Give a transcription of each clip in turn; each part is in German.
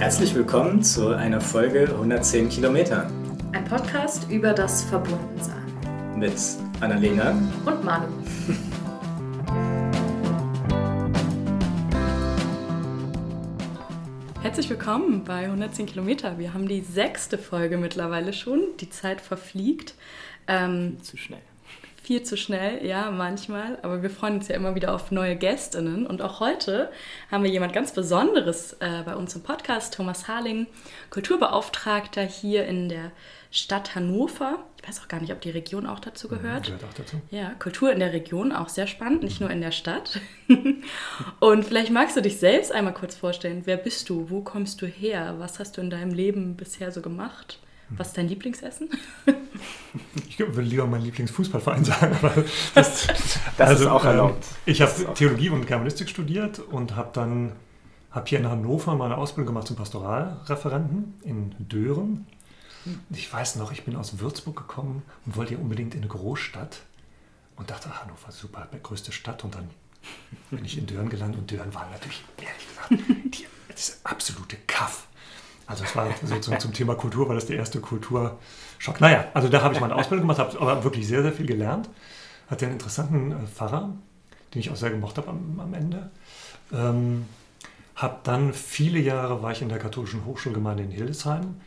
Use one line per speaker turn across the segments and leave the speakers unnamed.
Herzlich willkommen zu einer Folge 110 Kilometer.
Ein Podcast über das Verbundensein.
Mit Annalena
und Manu. Herzlich willkommen bei 110 Kilometer. Wir haben die sechste Folge mittlerweile schon. Die Zeit verfliegt.
Ähm, zu schnell
viel zu schnell, ja, manchmal. Aber wir freuen uns ja immer wieder auf neue Gästinnen. Und auch heute haben wir jemand ganz Besonderes äh, bei uns im Podcast, Thomas Harling, Kulturbeauftragter hier in der Stadt Hannover. Ich weiß auch gar nicht, ob die Region auch dazu gehört.
Ja, gehört auch dazu.
Ja, Kultur in der Region, auch sehr spannend, nicht nur in der Stadt. Und vielleicht magst du dich selbst einmal kurz vorstellen. Wer bist du? Wo kommst du her? Was hast du in deinem Leben bisher so gemacht? Was ist dein Lieblingsessen?
ich würde lieber meinen Lieblingsfußballverein sagen, aber das,
das also, ist auch ähm, erlaubt.
Ähm, ich habe Theologie und Germanistik studiert und habe dann hab hier in Hannover meine Ausbildung gemacht zum Pastoralreferenten in Dören. Ich weiß noch, ich bin aus Würzburg gekommen und wollte hier unbedingt in eine Großstadt und dachte, ach, Hannover, super, größte Stadt. Und dann bin ich in Dören gelandet und Dören war natürlich, ehrlich gesagt, die, das absolute Kaff. Also es war sozusagen zum Thema Kultur, war das der erste Kulturschock. Naja, also da habe ich meine Ausbildung gemacht, habe aber wirklich sehr, sehr viel gelernt. Hatte einen interessanten äh, Pfarrer, den ich auch sehr gemocht habe am, am Ende. Ähm, habe dann viele Jahre war ich in der katholischen Hochschulgemeinde in Hildesheim,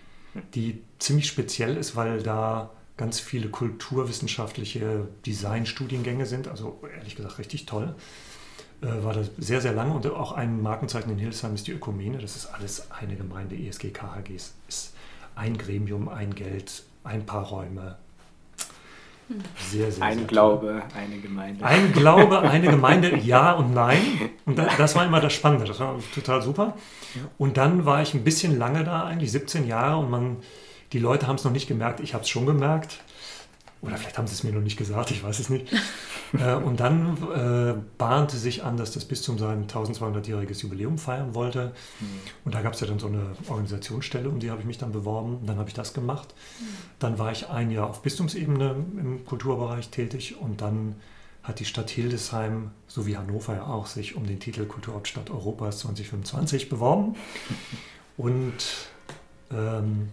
die ziemlich speziell ist, weil da ganz viele kulturwissenschaftliche Designstudiengänge sind. Also ehrlich gesagt richtig toll. Äh, war das sehr, sehr lange und auch ein Markenzeichen in Hildesheim ist die Ökumene. Das ist alles eine Gemeinde, ESG, KHGs. Ist ein Gremium, ein Geld, ein paar Räume.
Sehr, sehr, ein sehr Glaube, toll. eine Gemeinde.
Ein Glaube, eine Gemeinde, ja und nein. Und das war immer das Spannende, das war total super. Und dann war ich ein bisschen lange da, eigentlich 17 Jahre, und man, die Leute haben es noch nicht gemerkt, ich habe es schon gemerkt. Oder vielleicht haben sie es mir noch nicht gesagt, ich weiß es nicht. äh, und dann äh, bahnte sich an, dass das Bistum sein 1200-jähriges Jubiläum feiern wollte. Mhm. Und da gab es ja dann so eine Organisationsstelle, um die habe ich mich dann beworben. Dann habe ich das gemacht. Mhm. Dann war ich ein Jahr auf Bistumsebene im Kulturbereich tätig und dann hat die Stadt Hildesheim, so wie Hannover ja auch, sich um den Titel Kulturhauptstadt Europas 2025 beworben. Und ähm,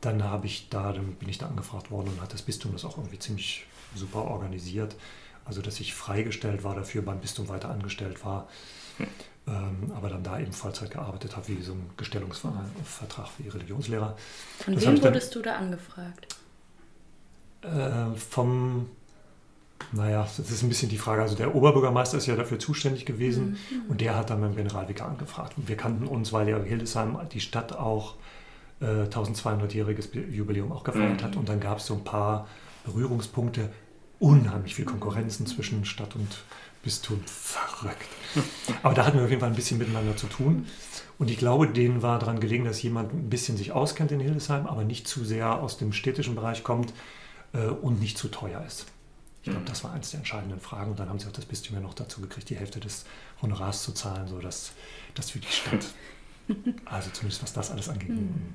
dann habe ich da, dann bin ich da angefragt worden und hat das Bistum das auch irgendwie ziemlich super organisiert. Also dass ich freigestellt war dafür, beim Bistum weiter angestellt war, hm. ähm, aber dann da eben Vollzeit gearbeitet habe, wie so ein Gestellungsvertrag wie Religionslehrer.
Von das wem wurdest dann, du da angefragt?
Äh, vom, naja, das ist ein bisschen die Frage. Also der Oberbürgermeister ist ja dafür zuständig gewesen mhm. und der hat dann beim Generalvikar angefragt. Und wir kannten uns, weil ja Hildesheim die Stadt auch 1200-jähriges äh, Jubiläum auch gefeiert mhm. hat. Und dann gab es so ein paar Berührungspunkte, unheimlich viel Konkurrenzen zwischen Stadt und Bistum. Verrückt. Aber da hatten wir auf jeden Fall ein bisschen miteinander zu tun. Und ich glaube, denen war daran gelegen, dass jemand ein bisschen sich auskennt in Hildesheim, aber nicht zu sehr aus dem städtischen Bereich kommt äh, und nicht zu teuer ist. Ich glaube, mhm. das war eines der entscheidenden Fragen. Und dann haben sie auch das Bistum ja noch dazu gekriegt, die Hälfte des Honorars zu zahlen, sodass das für die Stadt, also zumindest was das alles angeht, mhm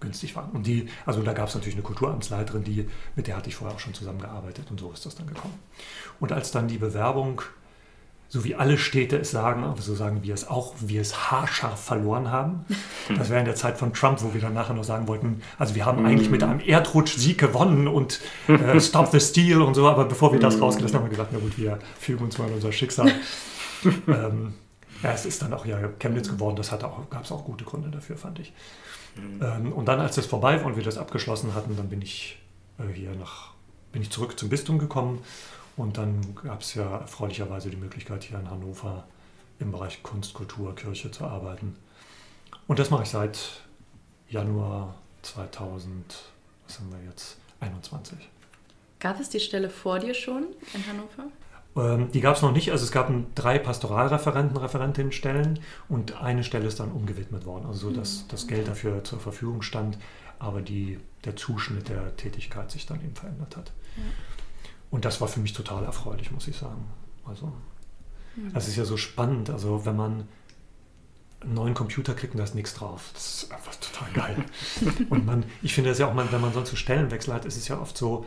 günstig waren. Und die, also da gab es natürlich eine Kulturamtsleiterin, die, mit der hatte ich vorher auch schon zusammengearbeitet und so ist das dann gekommen. Und als dann die Bewerbung, so wie alle Städte es sagen, aber so sagen wir es auch, wir es haarscharf verloren haben. Das wäre in der Zeit von Trump, wo wir dann nachher noch sagen wollten, also wir haben eigentlich mit einem Erdrutsch-Sieg gewonnen und äh, Stop the Steal und so, aber bevor wir das rausgelassen haben, haben wir gesagt, na gut, wir fügen uns mal in unser Schicksal. ähm, ja, es ist dann auch ja Chemnitz geworden, das gab es auch gute Gründe dafür, fand ich. Mhm. Und dann, als das vorbei war und wir das abgeschlossen hatten, dann bin ich äh, hier nach, bin ich zurück zum Bistum gekommen und dann gab es ja erfreulicherweise die Möglichkeit, hier in Hannover im Bereich Kunst, Kultur, Kirche zu arbeiten. Und das mache ich seit Januar 2000, was haben wir jetzt, 21.
Gab es die Stelle vor dir schon in Hannover?
Ähm, die gab es noch nicht. Also es gab drei Pastoralreferenten, Referentinnenstellen und eine Stelle ist dann umgewidmet worden. Also so, dass mhm. das Geld dafür zur Verfügung stand, aber die, der Zuschnitt der Tätigkeit sich dann eben verändert hat. Ja. Und das war für mich total erfreulich, muss ich sagen. Also, mhm. das ist ja so spannend. Also wenn man einen neuen Computer kriegt und da ist nichts drauf. Das ist einfach total geil. und man, ich finde das ja auch, wenn man sonst so Stellenwechsel hat, ist es ja oft so,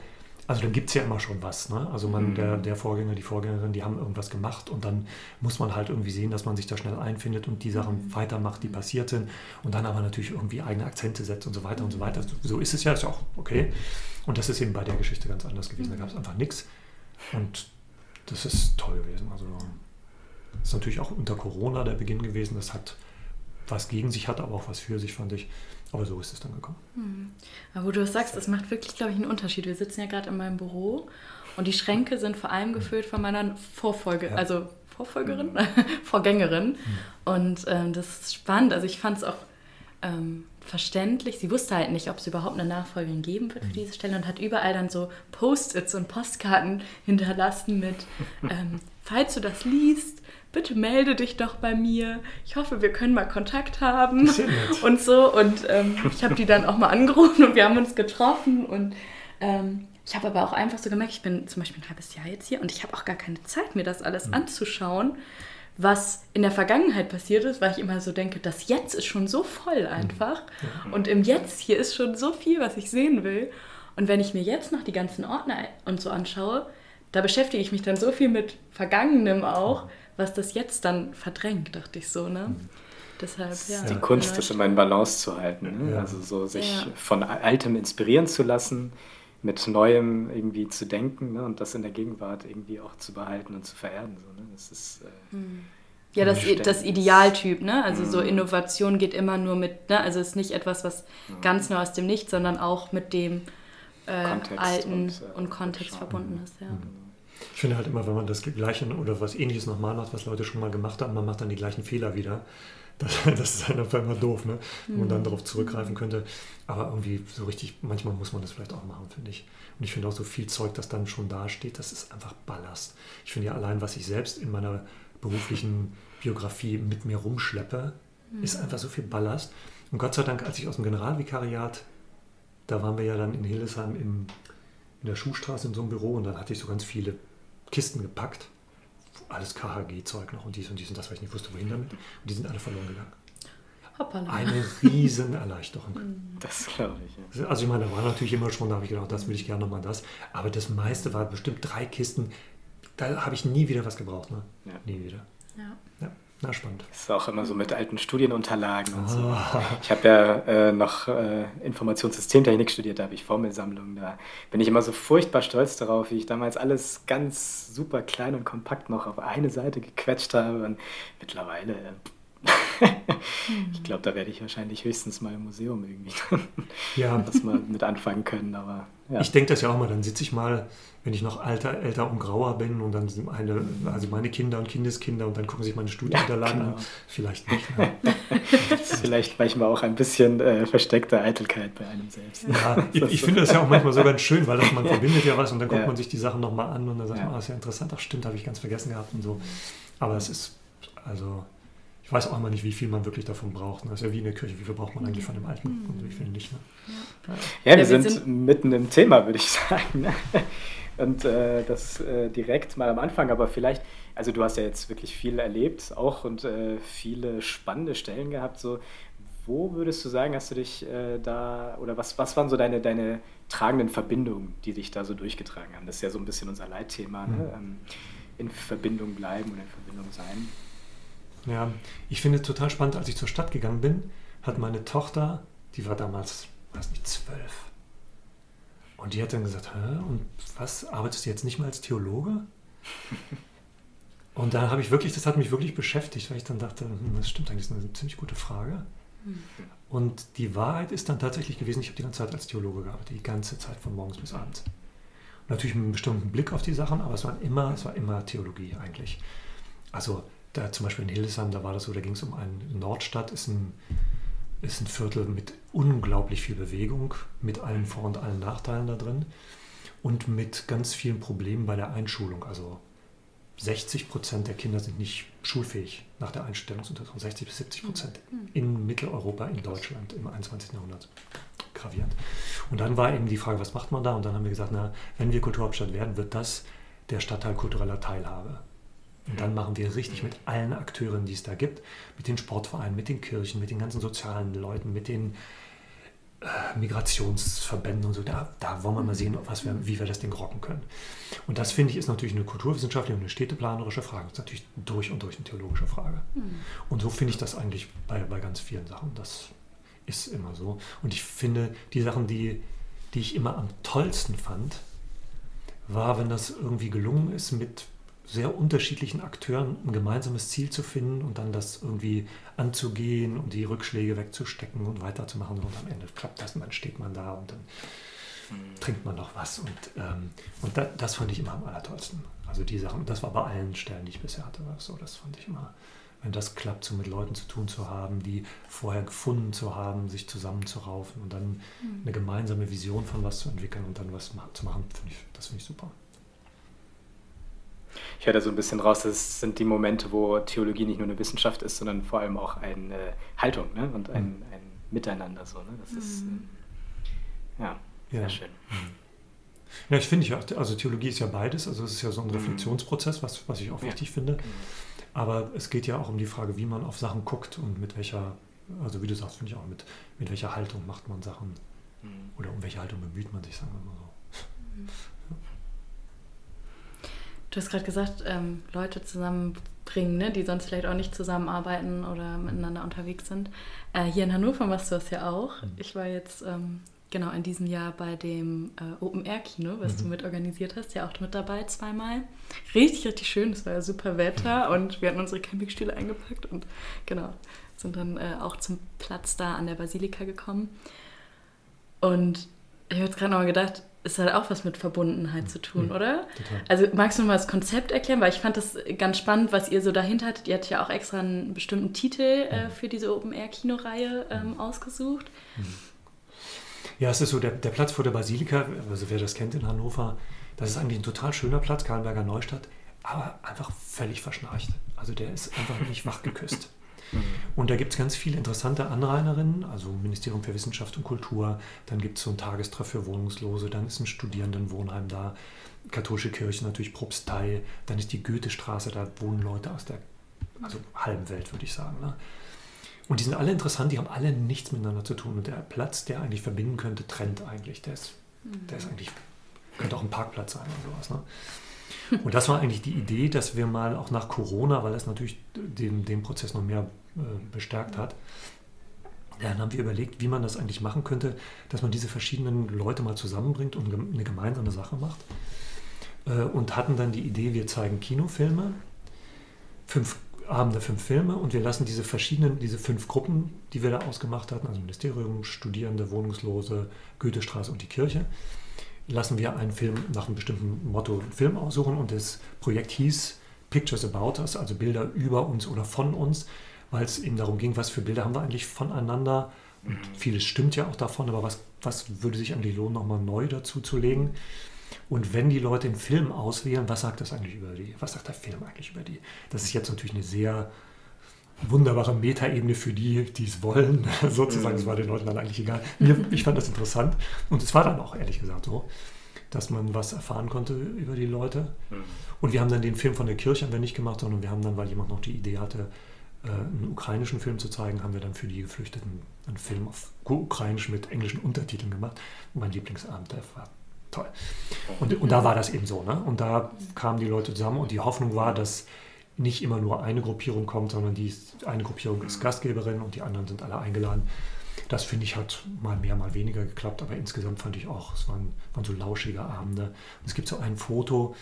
also dann gibt es ja immer schon was. Ne? Also man, mhm. der, der Vorgänger, die Vorgängerin, die haben irgendwas gemacht und dann muss man halt irgendwie sehen, dass man sich da schnell einfindet und die Sachen mhm. weitermacht, die passiert sind und dann aber natürlich irgendwie eigene Akzente setzt und so weiter und so weiter. So ist es ja, ist ja auch okay. Und das ist eben bei der Geschichte ganz anders gewesen. Da gab es einfach nichts und das ist toll gewesen. Also das ist natürlich auch unter Corona der Beginn gewesen. Das hat was gegen sich hat, aber auch was für sich, fand ich. Aber so ist es dann gekommen.
Mhm. Aber wo du sagst, das macht wirklich, glaube ich, einen Unterschied. Wir sitzen ja gerade in meinem Büro und die Schränke sind vor allem gefüllt von meiner Vorfolge, ja. also Vorfolgerin, mhm. Vorgängerin. Mhm. Und ähm, das ist spannend. Also ich fand es auch ähm, verständlich. Sie wusste halt nicht, ob es überhaupt eine Nachfolgerin geben wird für mhm. diese Stelle und hat überall dann so Post-its und Postkarten hinterlassen mit, ähm, falls du das liest, bitte melde dich doch bei mir. Ich hoffe, wir können mal Kontakt haben. Und so. Und ähm, ich habe die dann auch mal angerufen und wir haben uns getroffen. Und ähm, ich habe aber auch einfach so gemerkt, ich bin zum Beispiel ein halbes Jahr jetzt hier und ich habe auch gar keine Zeit, mir das alles mhm. anzuschauen, was in der Vergangenheit passiert ist, weil ich immer so denke, das Jetzt ist schon so voll mhm. einfach. Mhm. Und im Jetzt hier ist schon so viel, was ich sehen will. Und wenn ich mir jetzt noch die ganzen Ordner und so anschaue, da beschäftige ich mich dann so viel mit Vergangenem auch, was das jetzt dann verdrängt, dachte ich so, ne? Mhm.
Deshalb, ja. Die Kunst ist immer in Balance zu halten. Ne? Ja. Also so sich ja. von Altem inspirieren zu lassen, mit Neuem irgendwie zu denken ne? und das in der Gegenwart irgendwie auch zu behalten und zu vererben. So, ne? Das ist. Äh,
hm. ja, das, das Idealtyp, ne? Also mhm. so Innovation geht immer nur mit, ne? Also es ist nicht etwas, was mhm. ganz nur aus dem Nichts, sondern auch mit dem äh, Alten und, äh, und Kontext verbunden ist, ja. Mhm.
Ich finde halt immer, wenn man das Gleiche oder was Ähnliches nochmal macht, was Leute schon mal gemacht haben, man macht dann die gleichen Fehler wieder. Das, das ist halt einfach immer doof, ne? wenn man dann mhm. darauf zurückgreifen könnte. Aber irgendwie so richtig, manchmal muss man das vielleicht auch machen, finde ich. Und ich finde auch so viel Zeug, das dann schon dasteht, das ist einfach Ballast. Ich finde ja allein, was ich selbst in meiner beruflichen Biografie mit mir rumschleppe, mhm. ist einfach so viel Ballast. Und Gott sei Dank, als ich aus dem Generalvikariat, da waren wir ja dann in Hildesheim im, in der Schuhstraße in so einem Büro und dann hatte ich so ganz viele Kisten gepackt. Alles KHG-Zeug noch und dies und dies und das, weil ich nicht wusste, wohin damit. Und die sind alle verloren gegangen. Hoppala. Eine riesen Erleichterung.
Das glaube ich.
Ja. Also ich meine, da war natürlich immer schon, da habe ich gedacht, das will ich gerne nochmal das. Aber das meiste war bestimmt drei Kisten. Da habe ich nie wieder was gebraucht. Ne? Ja. Nie wieder. Ja. ja. Na, spannend.
Das ist auch immer so mit alten Studienunterlagen und so. Ah. Ich habe ja äh, noch äh, Informationssystemtechnik studiert, da habe ich Formelsammlungen. Da bin ich immer so furchtbar stolz darauf, wie ich damals alles ganz super klein und kompakt noch auf eine Seite gequetscht habe. Und mittlerweile, ich glaube, da werde ich wahrscheinlich höchstens mal im Museum irgendwie ja. das mal mit anfangen können. Aber,
ja. Ich denke das ja auch mal, dann sitze ich mal wenn ich noch alter, älter und grauer bin und dann sind meine, also meine Kinder und Kindeskinder und dann gucken sich meine Studienunterlagen ja, genau. an. Vielleicht nicht mehr.
vielleicht manchmal auch ein bisschen äh, versteckte Eitelkeit bei einem selbst.
Ja, ich, ich finde das ja auch manchmal so ganz schön, weil das, man verbindet ja was und dann guckt man sich die Sachen nochmal an und dann sagt man, ah, ist ja interessant, ach stimmt, habe ich ganz vergessen gehabt und so. Aber es ist, also ich weiß auch immer nicht, wie viel man wirklich davon braucht. Das ist ja wie in der Kirche, wie viel braucht man eigentlich von dem Alten und wie viel nicht. Ne?
Ja, ja, wir, sind, sind, mitten im Thema, würde ich sagen. Ne? Und äh, das äh, direkt mal am Anfang, aber vielleicht, also du hast ja jetzt wirklich viel erlebt auch und äh, viele spannende Stellen gehabt. So, wo würdest du sagen, hast du dich äh, da, oder was, was waren so deine, deine tragenden Verbindungen, die dich da so durchgetragen haben? Das ist ja so ein bisschen unser Leitthema, ne? mhm. ne? ähm, in Verbindung bleiben oder in Verbindung sein.
Ja, ich finde es total spannend, als ich zur Stadt gegangen bin, hat meine Tochter, die war damals, weiß nicht, zwölf, und die hat dann gesagt, Hä, und was, arbeitest du jetzt nicht mehr als Theologe? Und da habe ich wirklich, das hat mich wirklich beschäftigt, weil ich dann dachte, hm, das stimmt eigentlich, das ist eine ziemlich gute Frage. Mhm. Und die Wahrheit ist dann tatsächlich gewesen, ich habe die ganze Zeit als Theologe gearbeitet, die ganze Zeit von morgens bis abends. Und natürlich mit einem bestimmten Blick auf die Sachen, aber es war immer, es war immer Theologie eigentlich. Also da zum Beispiel in Hildesheim, da war das so, da ging es um eine Nordstadt, ist ein ist ein Viertel mit unglaublich viel Bewegung, mit allen Vor- und allen Nachteilen da drin und mit ganz vielen Problemen bei der Einschulung. Also 60 Prozent der Kinder sind nicht schulfähig nach der Einstellungsuntersuchung. 60 bis 70 Prozent mhm. in Mitteleuropa, in Deutschland im 21. Jahrhundert. Gravierend. Und dann war eben die Frage, was macht man da? Und dann haben wir gesagt, na, wenn wir Kulturhauptstadt werden, wird das der Stadtteil kultureller Teilhabe. Und dann machen wir richtig mit allen Akteuren, die es da gibt, mit den Sportvereinen, mit den Kirchen, mit den ganzen sozialen Leuten, mit den äh, Migrationsverbänden und so, da, da wollen wir mal sehen, was wir, wie wir das Ding rocken können. Und das finde ich ist natürlich eine kulturwissenschaftliche und eine städteplanerische Frage. Das ist natürlich durch und durch eine theologische Frage. Mhm. Und so finde ich das eigentlich bei, bei ganz vielen Sachen. Das ist immer so. Und ich finde, die Sachen, die, die ich immer am tollsten fand, war, wenn das irgendwie gelungen ist, mit sehr unterschiedlichen Akteuren ein gemeinsames Ziel zu finden und dann das irgendwie anzugehen und die Rückschläge wegzustecken und weiterzumachen. Und am Ende klappt das und dann steht man da und dann mhm. trinkt man noch was. Und, ähm, und da, das fand ich immer am allertollsten. Also die Sachen, das war bei allen Stellen, die ich bisher hatte, so, das fand ich immer, wenn das klappt, so mit Leuten zu tun zu haben, die vorher gefunden zu haben, sich zusammenzuraufen und dann mhm. eine gemeinsame Vision von was zu entwickeln und dann was zu machen, find ich, das finde ich super
ich höre da so ein bisschen raus, das sind die Momente, wo Theologie nicht nur eine Wissenschaft ist, sondern vor allem auch eine Haltung ne? und ein, mhm. ein Miteinander. So, ne? Das ist mhm. äh, ja, sehr ja. schön.
Mhm. Ja, ich finde, ja, also Theologie ist ja beides, also es ist ja so ein. Reflexionsprozess, was, was ich auch wichtig ja. finde. Mhm. Aber es geht ja auch um die Frage, wie man auf Sachen guckt und mit welcher, also wie du sagst, finde ich auch, mit, mit welcher Haltung macht man Sachen mhm. oder um welche Haltung bemüht man sich, sagen wir mal so.
Du hast gerade gesagt, ähm, Leute zusammenbringen, ne, die sonst vielleicht auch nicht zusammenarbeiten oder miteinander unterwegs sind. Äh, hier in Hannover machst du das ja auch. Mhm. Ich war jetzt ähm, genau in diesem Jahr bei dem äh, Open Air Kino, was mhm. du mit organisiert hast, ja auch mit dabei zweimal. Richtig, richtig schön. Es war ja super Wetter mhm. und wir hatten unsere Campingstühle eingepackt und genau, sind dann äh, auch zum Platz da an der Basilika gekommen. Und ich habe jetzt gerade noch mal gedacht, es hat auch was mit Verbundenheit zu tun, mhm. oder? Total. Also magst du mal das Konzept erklären? Weil ich fand das ganz spannend, was ihr so dahinter hattet. Ihr hattet ja auch extra einen bestimmten Titel äh, mhm. für diese Open-Air-Kinoreihe ähm, mhm. ausgesucht. Mhm.
Ja, es ist so, der, der Platz vor der Basilika, also wer das kennt in Hannover, das ist eigentlich ein total schöner Platz, Karlberger Neustadt, aber einfach völlig verschnarcht. Also der ist einfach nicht wach geküsst. Mhm. Und da gibt es ganz viele interessante Anrainerinnen, also Ministerium für Wissenschaft und Kultur, dann gibt es so ein Tagestreff für Wohnungslose, dann ist ein Studierendenwohnheim da, katholische Kirche natürlich Propstei, dann ist die Goethestraße, da wohnen Leute aus der also halben Welt, würde ich sagen. Ne? Und die sind alle interessant, die haben alle nichts miteinander zu tun. Und der Platz, der eigentlich verbinden könnte, trennt eigentlich. Der ist, der ist mhm. eigentlich, könnte auch ein Parkplatz sein oder sowas. Ne? Und das war eigentlich die Idee, dass wir mal auch nach Corona, weil es natürlich den, den Prozess noch mehr äh, bestärkt hat, dann haben wir überlegt, wie man das eigentlich machen könnte, dass man diese verschiedenen Leute mal zusammenbringt und eine gemeinsame Sache macht. Äh, und hatten dann die Idee, wir zeigen Kinofilme, fünf Abende, fünf Filme und wir lassen diese verschiedenen, diese fünf Gruppen, die wir da ausgemacht hatten, also Ministerium, Studierende, Wohnungslose, Goethestraße und die Kirche, lassen wir einen Film nach einem bestimmten Motto einen Film aussuchen und das Projekt hieß Pictures About Us, also Bilder über uns oder von uns, weil es eben darum ging, was für Bilder haben wir eigentlich voneinander. Und vieles stimmt ja auch davon, aber was, was würde sich eigentlich lohnen, nochmal neu dazu zu legen? Und wenn die Leute den Film auswählen, was sagt das eigentlich über die? Was sagt der Film eigentlich über die? Das ist jetzt natürlich eine sehr wunderbare Metaebene für die, die es wollen, sozusagen. Es mhm. war den Leuten dann eigentlich egal. Mir, ich fand das interessant und es war dann auch ehrlich gesagt so, dass man was erfahren konnte über die Leute. Mhm. Und wir haben dann den Film von der Kirche haben wir nicht gemacht, sondern wir haben dann, weil jemand noch die Idee hatte, äh, einen ukrainischen Film zu zeigen, haben wir dann für die Geflüchteten einen Film auf ukrainisch mit englischen Untertiteln gemacht. Mein Lieblingsabend, der war toll. Und, und da war das eben so. Ne? Und da kamen die Leute zusammen und die Hoffnung war, dass nicht immer nur eine Gruppierung kommt, sondern die eine Gruppierung ist Gastgeberin und die anderen sind alle eingeladen. Das finde ich hat mal mehr, mal weniger geklappt, aber insgesamt fand ich auch, es waren, waren so lauschige Abende. Und es gibt so ein Foto,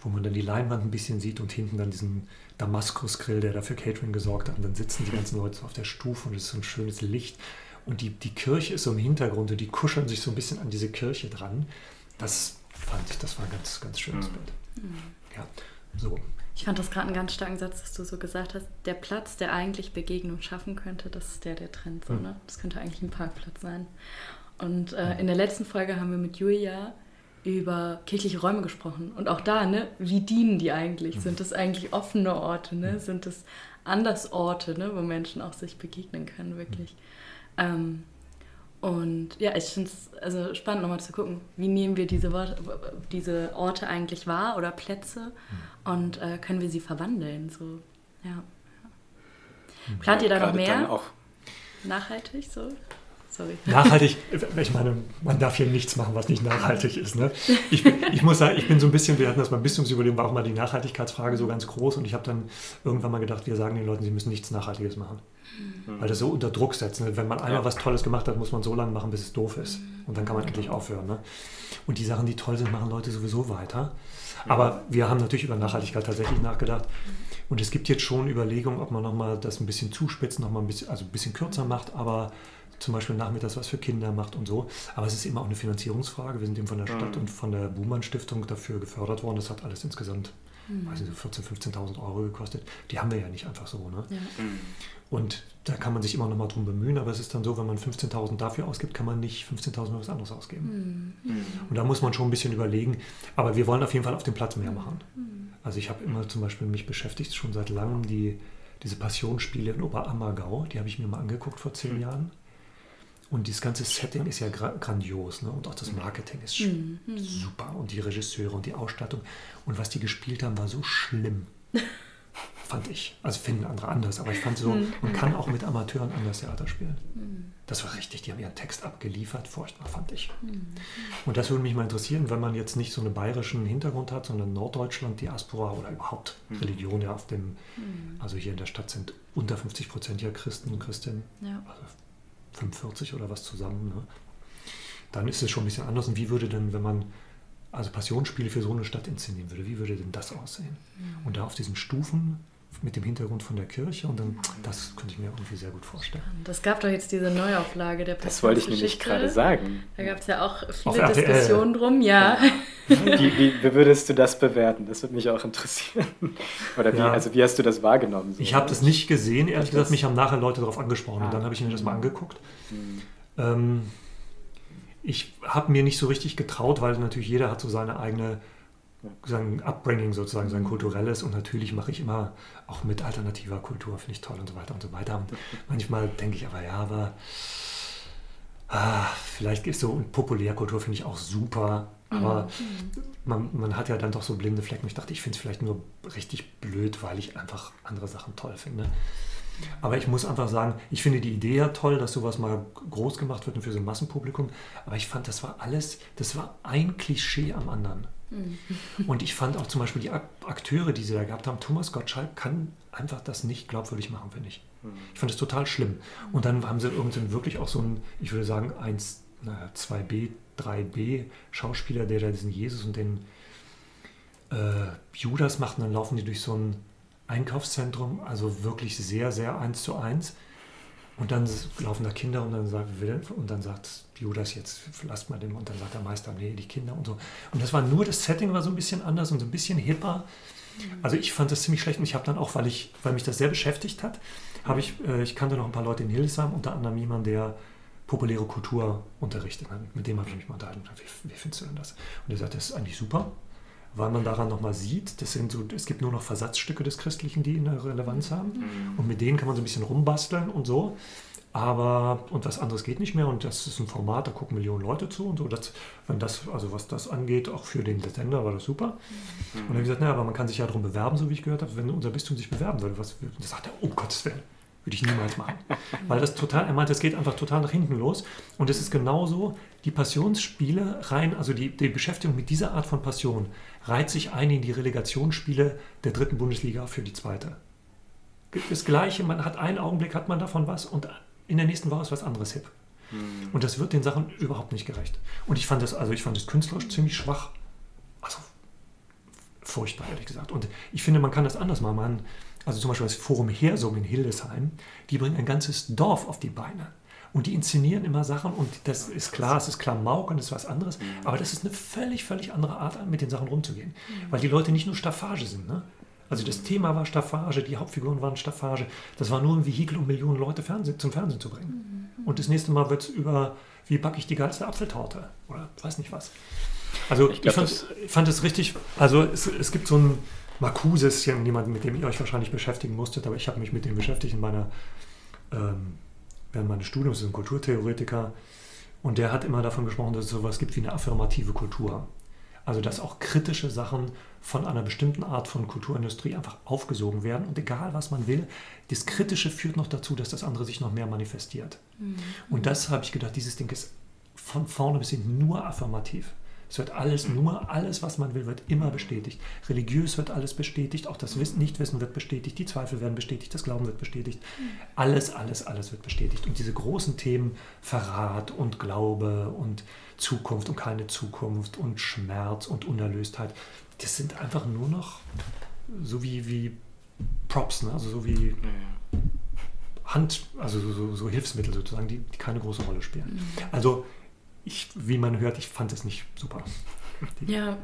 wo man dann die Leinwand ein bisschen sieht und hinten dann diesen Damaskusgrill, der dafür Catering gesorgt hat. Und dann sitzen die ganzen Leute auf der Stufe und es ist so ein schönes Licht. Und die, die Kirche ist so im Hintergrund und die kuscheln sich so ein bisschen an diese Kirche dran. Das fand ich, das war ein ganz, ganz schönes mhm. Bild. Ja, so.
Ich fand das gerade einen ganz starken Satz, dass du so gesagt hast, der Platz, der eigentlich Begegnung schaffen könnte, das ist der, der trennt. So, mhm. ne? Das könnte eigentlich ein Parkplatz sein. Und äh, in der letzten Folge haben wir mit Julia über kirchliche Räume gesprochen. Und auch da, ne, wie dienen die eigentlich? Sind das eigentlich offene Orte? Ne? Sind das Andersorte, ne, wo Menschen auch sich begegnen können, wirklich? Ähm, und ja, ich finde es also spannend, nochmal zu gucken, wie nehmen wir diese, Worte, diese Orte eigentlich wahr oder Plätze mhm. und äh, können wir sie verwandeln. So. Ja. Mhm. Plant ihr da noch mehr? Nachhaltig so? sorry.
Nachhaltig, ich meine, man darf hier nichts machen, was nicht nachhaltig ist. Ne? Ich, ich muss sagen, ich bin so ein bisschen, wir hatten das beim Bistumsüberleben, war auch mal die Nachhaltigkeitsfrage so ganz groß und ich habe dann irgendwann mal gedacht, wir sagen den Leuten, sie müssen nichts Nachhaltiges machen. Mhm. Weil das so unter Druck setzt. Ne? Wenn man einmal ja. was Tolles gemacht hat, muss man so lange machen, bis es doof ist. Und dann kann man endlich aufhören. Ne? Und die Sachen, die toll sind, machen Leute sowieso weiter. Aber wir haben natürlich über Nachhaltigkeit tatsächlich nachgedacht. Und es gibt jetzt schon Überlegungen, ob man nochmal das ein bisschen zuspitzt, nochmal ein bisschen, also ein bisschen kürzer macht, aber zum Beispiel nachmittags was für Kinder macht und so. Aber es ist immer auch eine Finanzierungsfrage. Wir sind eben von der Stadt mhm. und von der Buhmann Stiftung dafür gefördert worden. Das hat alles insgesamt mhm. weiß nicht, 14.000, 15.000 Euro gekostet. Die haben wir ja nicht einfach so. Ne? Ja. Mhm. Und da kann man sich immer noch mal drum bemühen, aber es ist dann so, wenn man 15.000 dafür ausgibt, kann man nicht 15.000 für was anderes ausgeben. Mhm. mhm. Und da muss man schon ein bisschen überlegen. Aber wir wollen auf jeden Fall auf dem Platz mehr machen. Mhm. Also ich habe immer zum Beispiel mich beschäftigt, schon seit langem, die, diese Passionsspiele in Oberammergau, die habe ich mir mal angeguckt vor zehn mhm. Jahren. Und dieses ganze Setting ist ja grandios. Ne? Und auch das Marketing ist mhm. super. Und die Regisseure und die Ausstattung. Und was die gespielt haben, war so schlimm. fand ich. Also finden andere anders. Aber ich fand so, mhm. man kann auch mit Amateuren anders Theater spielen. Mhm. Das war richtig. Die haben ihren Text abgeliefert. Furchtbar, fand ich. Mhm. Und das würde mich mal interessieren, wenn man jetzt nicht so einen bayerischen Hintergrund hat, sondern Norddeutschland, Diaspora oder überhaupt mhm. Religion ja auf dem, mhm. also hier in der Stadt sind unter 50 Prozent ja Christen und Christinnen. Ja. Also 45 oder was zusammen, ne? dann ist es schon ein bisschen anders. Und wie würde denn, wenn man also Passionsspiele für so eine Stadt inszenieren würde, wie würde denn das aussehen? Mhm. Und da auf diesen Stufen mit dem Hintergrund von der Kirche und dann, das könnte ich mir irgendwie sehr gut vorstellen.
Das gab doch jetzt diese Neuauflage der
Das wollte ich nämlich gerade sagen.
Da gab es ja auch viele Diskussionen drum, ja.
Wie, wie, wie, würdest du das bewerten? Das würde mich auch interessieren. Oder wie, ja. also wie hast du das wahrgenommen?
So? Ich habe das nicht gesehen, ehrlich gesagt, mich haben nachher Leute darauf angesprochen ah. und dann habe ich mir das mal angeguckt. Mhm. Ähm, ich habe mir nicht so richtig getraut, weil natürlich jeder hat so seine eigene sein Upbringing sozusagen, sein kulturelles und natürlich mache ich immer auch mit alternativer Kultur, finde ich toll und so weiter und so weiter. Und manchmal denke ich aber, ja, aber ah, vielleicht ist so Populärkultur finde ich auch super, aber mhm. man, man, hat ja dann doch so blinde Flecken. Ich dachte, ich finde es vielleicht nur richtig blöd, weil ich einfach andere Sachen toll finde. Aber ich muss einfach sagen, ich finde die Idee ja toll, dass sowas mal groß gemacht wird und für so ein Massenpublikum. Aber ich fand, das war alles, das war ein Klischee am anderen. Mhm. Und ich fand auch zum Beispiel die Akteure, die sie da gehabt haben, Thomas Gottschalk kann einfach das nicht glaubwürdig machen, finde ich. Mhm. Ich fand das total schlimm. Und dann haben sie irgendwann wirklich auch so ein, ich würde sagen, 1, 2b, 3b Schauspieler, der da diesen Jesus und den äh, Judas macht und dann laufen die durch so ein Einkaufszentrum, also wirklich sehr, sehr eins zu eins. Und dann laufen da Kinder und dann sagt, und dann sagt Judas jetzt, lasst mal den, und dann sagt der Meister, nee, die Kinder und so. Und das war nur, das Setting war so ein bisschen anders und so ein bisschen hipper. Also ich fand das ziemlich schlecht und ich habe dann auch, weil ich, weil mich das sehr beschäftigt hat, habe ich, äh, ich kannte noch ein paar Leute in Hildesheim, unter anderem jemand, der populäre Kultur unterrichtet. Mit dem habe ich mich mal unterhalten. Wie, wie findest du denn das? Und er sagt, das ist eigentlich super weil man daran nochmal sieht, das sind so, es gibt nur noch Versatzstücke des Christlichen, die eine Relevanz haben. Mhm. Und mit denen kann man so ein bisschen rumbasteln und so. Aber, und was anderes geht nicht mehr und das ist ein Format, da gucken Millionen Leute zu und so. Das, wenn das, also was das angeht, auch für den Sender war das super. Mhm. Und dann habe ich gesagt, naja, aber man kann sich ja darum bewerben, so wie ich gehört habe, wenn unser Bistum sich bewerben würde. Was, das sagt er, um Gottes Willen. Würde ich niemals machen. Weil das total, er meint, es geht einfach total nach hinten los. Und es ist genauso, die Passionsspiele rein, also die, die Beschäftigung mit dieser Art von Passion, reiht sich ein in die Relegationsspiele der dritten Bundesliga für die zweite. Das Gleiche, man hat einen Augenblick, hat man davon was und in der nächsten Woche ist was anderes hip. Hm. Und das wird den Sachen überhaupt nicht gerecht. Und ich fand das, also ich fand das künstlerisch ziemlich schwach. Also furchtbar, ehrlich gesagt. Und ich finde, man kann das anders machen. Man, also zum Beispiel das Forum Hersum in Hildesheim, die bringen ein ganzes Dorf auf die Beine. Und die inszenieren immer Sachen und das ist klar, es ist Klamauk und es ist was anderes, mhm. aber das ist eine völlig, völlig andere Art, mit den Sachen umzugehen. Mhm. Weil die Leute nicht nur Staffage sind. Ne? Also das Thema war Staffage, die Hauptfiguren waren Staffage. Das war nur ein Vehikel, um Millionen Leute Fernsehen, zum Fernsehen zu bringen. Mhm. Und das nächste Mal wird es über, wie backe ich die geilste Apfeltorte oder weiß nicht was. Also ich, glaub, ich fand, fand, es richtig, also es, es gibt so ein Marcuse, ist ja jemand, mit dem ihr euch wahrscheinlich beschäftigen musstet, aber ich habe mich mit dem beschäftigt in meiner ähm, während meines Studiums, ist ein Kulturtheoretiker, und der hat immer davon gesprochen, dass es sowas gibt wie eine affirmative Kultur. Also dass auch kritische Sachen von einer bestimmten Art von Kulturindustrie einfach aufgesogen werden. Und egal was man will, das Kritische führt noch dazu, dass das andere sich noch mehr manifestiert. Mhm. Und das habe ich gedacht, dieses Ding ist von vorne bis hinten nur affirmativ. Es wird alles, nur alles, was man will, wird immer bestätigt. Religiös wird alles bestätigt, auch das Wissen, Nichtwissen wird bestätigt, die Zweifel werden bestätigt, das Glauben wird bestätigt. Alles, alles, alles wird bestätigt. Und diese großen Themen, Verrat und Glaube und Zukunft und keine Zukunft und Schmerz und Unerlöstheit, das sind einfach nur noch so wie, wie Props, ne? also so wie Hand, also so, so, Hilfsmittel sozusagen, die, die, keine große Rolle spielen. Mhm. Also ich, wie man hört, ich fand es nicht super.
Ja,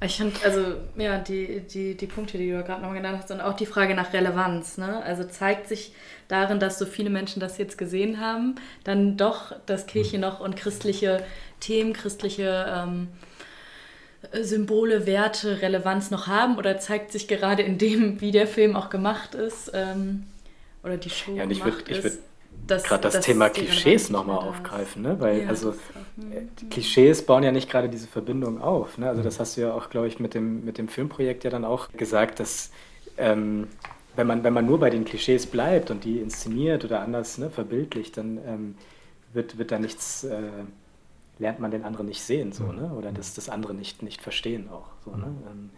ich finde, also, ja, die, die, die Punkte, die du gerade nochmal genannt hast, und auch die Frage nach Relevanz, ne? Also zeigt sich darin, dass so viele Menschen das jetzt gesehen haben, dann doch, dass Kirche mhm. noch und christliche Themen, christliche ähm, Symbole, Werte, Relevanz noch haben? Oder zeigt sich gerade in dem, wie der Film auch gemacht ist, ähm, oder die Show
ja, gemacht würd, ist? gerade das, das, Thema Klischees nochmal aufgreifen, ne? weil ja, also äh, Klischees bauen ja nicht gerade diese Verbindung auf. Ne? Also das hast du ja auch, glaube ich, mit dem, mit dem Filmprojekt ja dann auch gesagt, dass ähm, wenn, man, wenn man nur bei den Klischees bleibt und die inszeniert oder anders ne, verbildlicht, dann ähm, wird, wird da nichts, äh, lernt man den anderen nicht sehen so, ne? oder das, das andere nicht, nicht verstehen auch. So, ne? Ähm,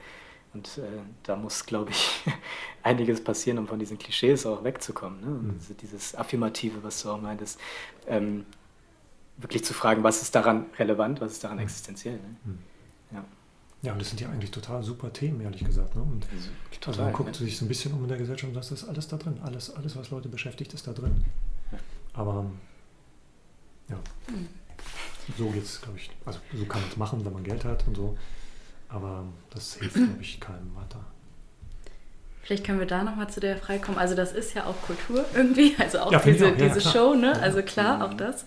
und äh, da muss, glaube ich, einiges passieren, um von diesen Klischees auch wegzukommen. Ne? Mhm. Also dieses Affirmative, was du auch meintest, ähm, wirklich zu fragen, was ist daran relevant, was ist daran existenziell. Ne? Mhm.
Ja. ja, und das sind ja eigentlich total super Themen, ehrlich gesagt. Ne? Und also, total, also man guckt ne? sich so ein bisschen um in der Gesellschaft und das ist alles da drin. Alles, alles, was Leute beschäftigt, ist da drin. Ja. Aber ja, mhm. So geht es, glaube ich. Also so kann man es machen, wenn man Geld hat und so. Aber das hilft, glaube ich, keinem weiter.
Vielleicht können wir da nochmal zu der Frage kommen. Also das ist ja auch Kultur irgendwie, also auch ja, diese, auch. Ja, diese Show, ne? Also klar, auch das.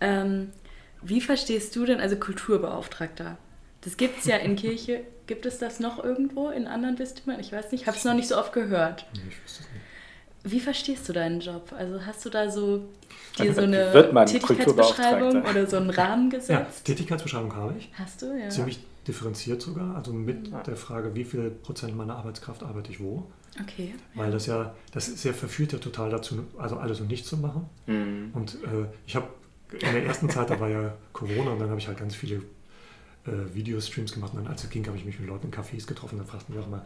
Ähm, wie verstehst du denn, also Kulturbeauftragter? Das gibt es ja in Kirche. Gibt es das noch irgendwo in anderen Bistümern? Ich weiß nicht, habe es noch nicht so oft gehört. Nee, ich wüsste es nicht. Wie verstehst du deinen Job? Also hast du da so dir so eine Tätigkeitsbeschreibung oder so einen Rahmen gesetzt? Ja,
Tätigkeitsbeschreibung habe ich.
Hast du, ja.
Ziemlich differenziert sogar, also mit ja. der Frage, wie viel Prozent meiner Arbeitskraft arbeite ich wo.
Okay.
Weil das ja, das ist ja verführt ja total dazu, also alles und nichts zu machen. Mhm. Und äh, ich habe in der ersten Zeit, da war ja Corona und dann habe ich halt ganz viele äh, Videostreams gemacht und dann als es ging, habe ich mich mit Leuten in Cafés getroffen. Dann fragten wir auch mal,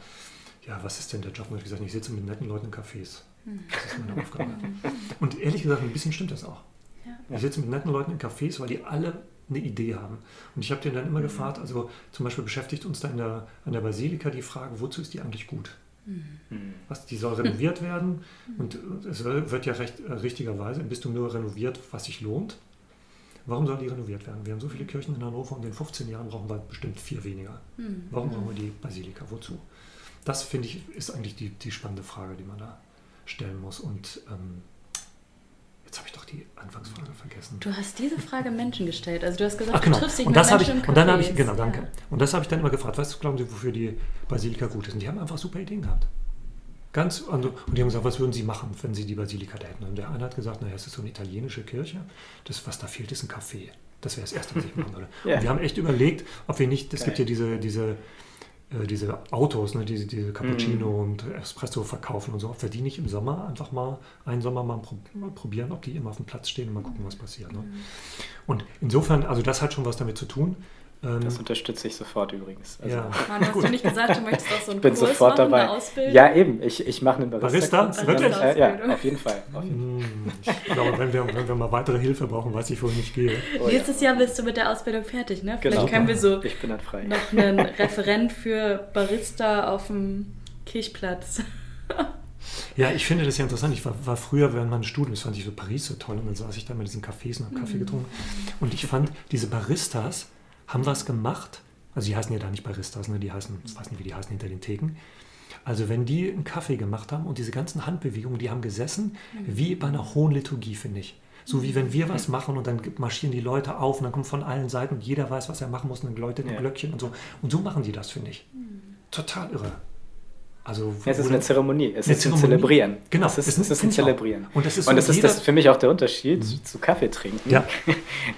ja, was ist denn der Job? Und ich gesagt, ich sitze mit netten Leuten in Cafés. Mhm. Das ist meine Aufgabe. und ehrlich gesagt, ein bisschen stimmt das auch. Ja. Ich sitze mit netten Leuten in Cafés, weil die alle eine Idee haben. Und ich habe den dann immer gefragt, also zum Beispiel beschäftigt uns da in der, an der Basilika die Frage, wozu ist die eigentlich gut? Mhm. Was, die soll renoviert werden und es wird ja recht, äh, richtigerweise im Bistum nur renoviert, was sich lohnt. Warum soll die renoviert werden? Wir haben so viele Kirchen in Hannover und in 15 Jahren brauchen wir bestimmt vier weniger. Mhm. Warum brauchen wir die Basilika? Wozu? Das finde ich ist eigentlich die, die spannende Frage, die man da stellen muss. Und ähm, Jetzt habe ich doch die Anfangsfrage vergessen.
Du hast diese Frage Menschen gestellt. Also du hast gesagt,
Ach, genau. du triffst dich und mit das Menschen ich, Und dann habe ich, genau, danke. Ja. Und das habe ich dann immer gefragt, was glauben Sie, wofür die Basilika gut ist? Und die haben einfach super Ideen gehabt. Ganz, und die haben gesagt, was würden Sie machen, wenn Sie die Basilika da hätten? Und der eine hat gesagt, naja, es ist so eine italienische Kirche. Das, was da fehlt, ist ein Café. Das wäre das Erste, was ich machen würde. ja. Und wir haben echt überlegt, ob wir nicht, es gibt ja diese, diese äh, diese Autos, ne, diese, diese Cappuccino mm. und Espresso verkaufen und so, ob wir die nicht im Sommer einfach mal, einen Sommer mal, probieren, ob die immer auf dem Platz stehen und mal gucken, was passiert. Ne? Mhm. Und insofern, also das hat schon was damit zu tun.
Ähm, das unterstütze ich sofort übrigens.
Also, ja. Mann, hast du nicht gesagt, du möchtest auch so einen
ich bin Kurs sofort machen, dabei. Ausbildung? Ja, eben. Ich, ich mache einen
Barista. Barista? Wirklich?
Äh, ja, auf jeden Fall. Auf jeden
Fall. Hm, ich glaube, wenn wir, wenn wir mal weitere Hilfe brauchen, weiß ich, wo ich nicht gehe.
Oh, Nächstes ja. Jahr bist du mit der Ausbildung fertig, ne? Vielleicht genau. können wir so
ich bin dann frei.
noch einen Referent für Barista auf dem Kirchplatz.
Ja, ich finde das ja interessant. Ich war, war früher während meines Studiums, fand ich so Paris so toll und dann saß ich da mit diesen Cafés und habe Kaffee mhm. getrunken. Und ich fand, diese Baristas haben was gemacht, also die heißen ja da nicht Baristas, ne? die heißen, ich weiß nicht, wie die heißen hinter den Theken. Also wenn die einen Kaffee gemacht haben und diese ganzen Handbewegungen, die haben gesessen, mhm. wie bei einer hohen Liturgie, finde ich. So wie wenn wir was machen und dann marschieren die Leute auf und dann kommt von allen Seiten und jeder weiß, was er machen muss und dann läutet ein ja. Glöckchen und so. Und so machen die das, finde ich. Mhm. Total irre. Also,
es ist eine Zeremonie, es ist ein Zelebrieren.
Genau,
es ist, es ist ein Zelebrieren.
Und das ist,
und das, ist das für mich auch der Unterschied mhm. zu Kaffee trinken.
Ja.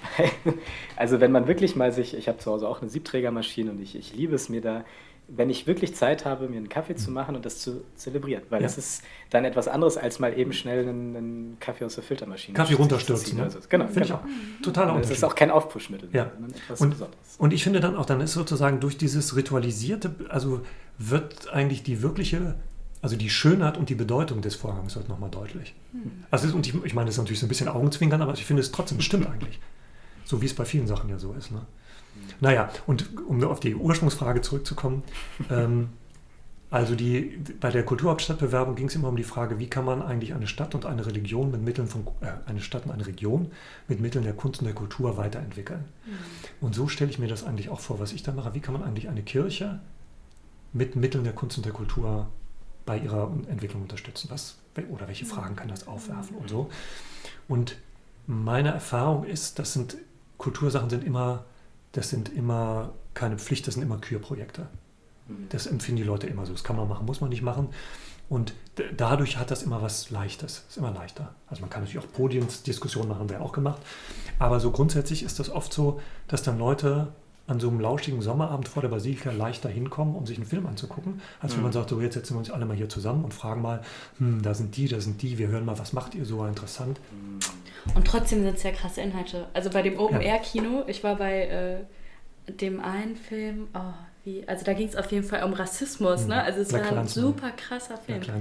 also wenn man wirklich mal sich, ich habe zu Hause auch eine Siebträgermaschine und ich, ich liebe es mir da, wenn ich wirklich Zeit habe, mir einen Kaffee zu mhm. machen und das zu zelebrieren. Weil ja. das ist dann etwas anderes, als mal eben schnell einen, einen Kaffee aus der Filtermaschine
Kaffee runterstürzen. Ne?
Also, genau,
Finde
genau.
ich auch total
Das ist auch kein Aufpushmittel,
ja. und, und ich finde dann auch, dann ist sozusagen durch dieses Ritualisierte, also wird eigentlich die wirkliche also die Schönheit und die Bedeutung des Vorgangs wird nochmal deutlich. Hm. Also und ich, ich meine, das ist natürlich so ein bisschen Augenzwinkern, aber ich finde es trotzdem stimmt eigentlich. So wie es bei vielen Sachen ja so ist. Ne? Naja, und um auf die Ursprungsfrage zurückzukommen, ähm, also die, bei der Kulturhauptstadtbewerbung ging es immer um die Frage, wie kann man eigentlich eine Stadt und eine Religion mit Mitteln von äh, eine Stadt und eine Region mit Mitteln der Kunst und der Kultur weiterentwickeln. Mhm. Und so stelle ich mir das eigentlich auch vor, was ich da mache. Wie kann man eigentlich eine Kirche mit Mitteln der Kunst und der Kultur bei ihrer Entwicklung unterstützen? Was, oder welche Fragen kann das aufwerfen und so? Und meine Erfahrung ist, das sind Kultursachen sind immer, das sind immer keine Pflicht, das sind immer Kürprojekte. Mhm. Das empfinden die Leute immer so. Das kann man machen, muss man nicht machen. Und dadurch hat das immer was Leichtes, ist immer leichter. Also man kann natürlich auch Podiumsdiskussionen machen, wäre auch gemacht. Aber so grundsätzlich ist das oft so, dass dann Leute an so einem lauschigen Sommerabend vor der Basilika leichter hinkommen, um sich einen Film anzugucken, als wenn man mhm. sagt, so jetzt setzen wir uns alle mal hier zusammen und fragen mal, hm, da sind die, da sind die, wir hören mal, was macht ihr so interessant.
Und trotzdem sind es ja krasse Inhalte. Also bei dem Open-Air-Kino, ich war bei äh, dem einen Film, oh, wie, also da ging es auf jeden Fall um Rassismus, mhm. ne? Also es Black war ein Klansman. super krasser Film.
Black.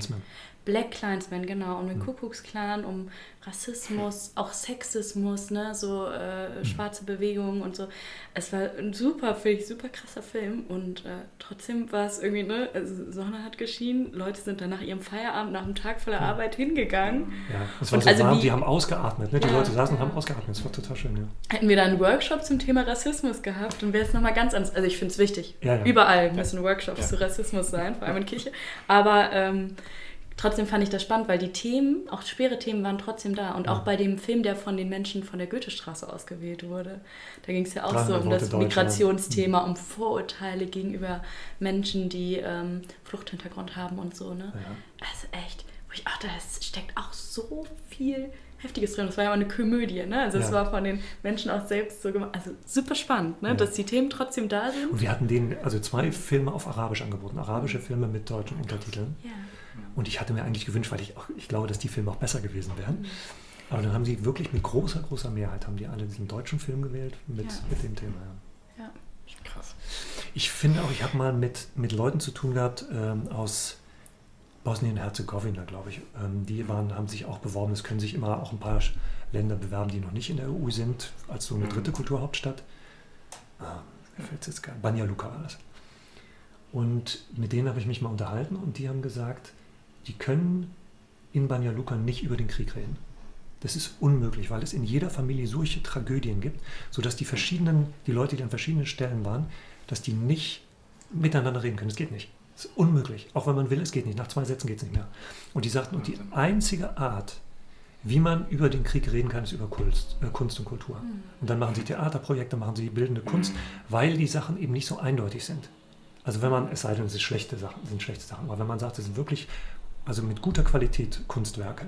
Black Clansman, genau, um den mhm. Kuckucksklan, um Rassismus, auch Sexismus, ne, so äh, mhm. schwarze Bewegungen und so. Es war ein super, finde ich, super krasser Film und äh, trotzdem war es irgendwie, ne, also Sonne hat geschienen, Leute sind dann nach ihrem Feierabend, nach einem Tag voller ja. Arbeit hingegangen.
Ja, es war und so also warm, wie, die haben ausgeatmet, ne? die ja, Leute saßen und haben ausgeatmet, das war total schön, ja.
Hätten wir da einen Workshop zum Thema Rassismus gehabt, dann wäre es nochmal ganz anders. Also ich finde es wichtig, überall müssen Workshops zu Rassismus sein, vor allem in Kirche, aber ähm, trotzdem fand ich das spannend, weil die Themen, auch schwere Themen, waren trotzdem da. Und auch bei dem Film, der von den Menschen von der Goethestraße ausgewählt wurde, da ging es ja auch Klar, so um das Migrationsthema, um Vorurteile gegenüber Menschen, die ähm, Fluchthintergrund haben und so. Ne? Ja. Also echt, wo ich dachte, es steckt auch so viel Heftiges drin. Das war ja mal eine Komödie, ne? Also es war von den Menschen auch selbst so gemacht. Also super spannend, ne? Ja. Dass die Themen trotzdem da sind.
Und wir hatten denen also zwei Filme auf Arabisch angeboten, arabische Filme mit deutschen Untertiteln. Ja. Und ich hatte mir eigentlich gewünscht, weil ich auch, ich glaube, dass die Filme auch besser gewesen wären. Aber dann haben sie wirklich mit großer, großer Mehrheit, haben die alle diesen deutschen Film gewählt mit, ja. mit dem Thema. Ja. ja. Krass. Ich finde auch, ich habe mal mit, mit Leuten zu tun gehabt ähm, aus Bosnien-Herzegowina, glaube ich. Ähm, die waren, haben sich auch beworben. Es können sich immer auch ein paar Länder bewerben, die noch nicht in der EU sind, als so eine mhm. dritte Kulturhauptstadt. Ah, mir fällt jetzt gar Banja Luka war das. Und mit denen habe ich mich mal unterhalten und die haben gesagt, die können in Banja Luka nicht über den Krieg reden. Das ist unmöglich, weil es in jeder Familie solche Tragödien gibt, sodass die verschiedenen, die Leute, die an verschiedenen Stellen waren, dass die nicht miteinander reden können. Das geht nicht. Das ist unmöglich. Auch wenn man will, es geht nicht. Nach zwei Sätzen geht es nicht mehr. Und die sagten, und die einzige Art, wie man über den Krieg reden kann, ist über Kunst, äh, Kunst und Kultur. Mhm. Und dann machen sie Theaterprojekte, machen sie bildende Kunst, weil die Sachen eben nicht so eindeutig sind. Also wenn man, es sei denn, es sind schlechte Sachen, sind schlechte Sachen, aber wenn man sagt, es sind wirklich also mit guter Qualität Kunstwerke,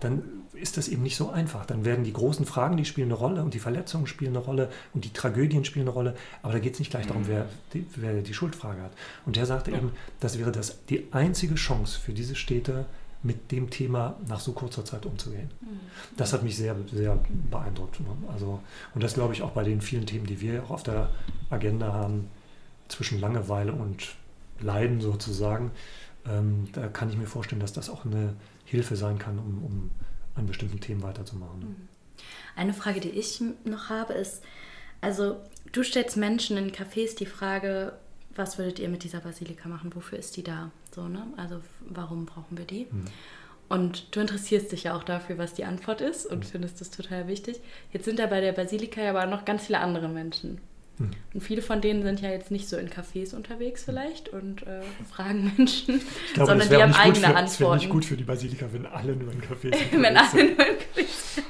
dann ist das eben nicht so einfach. Dann werden die großen Fragen, die spielen eine Rolle und die Verletzungen spielen eine Rolle und die Tragödien spielen eine Rolle, aber da geht es nicht gleich darum, mhm. wer die, wer die Schuldfrage hat. Und der sagte eben, das wäre das, die einzige Chance für diese Städte, mit dem Thema nach so kurzer Zeit umzugehen. Mhm. Das hat mich sehr, sehr beeindruckt. Also, und das glaube ich auch bei den vielen Themen, die wir auch auf der Agenda haben, zwischen Langeweile und Leiden sozusagen, ähm, da kann ich mir vorstellen, dass das auch eine Hilfe sein kann, um, um an bestimmten Themen weiterzumachen. Mhm.
Eine Frage, die ich noch habe, ist, also du stellst Menschen in Cafés die Frage, was würdet ihr mit dieser Basilika machen? Wofür ist die da? So, ne? Also warum brauchen wir die? Mhm. Und du interessierst dich ja auch dafür, was die Antwort ist und mhm. findest das total wichtig. Jetzt sind da bei der Basilika ja aber noch ganz viele andere Menschen. Hm. Und viele von denen sind ja jetzt nicht so in Cafés unterwegs vielleicht und äh, fragen Menschen, glaube, sondern die haben eigene
für,
Antworten. Es wäre
nicht gut für die Basilika, wenn alle nur in Cafés
sind. wenn alle nur in Cafés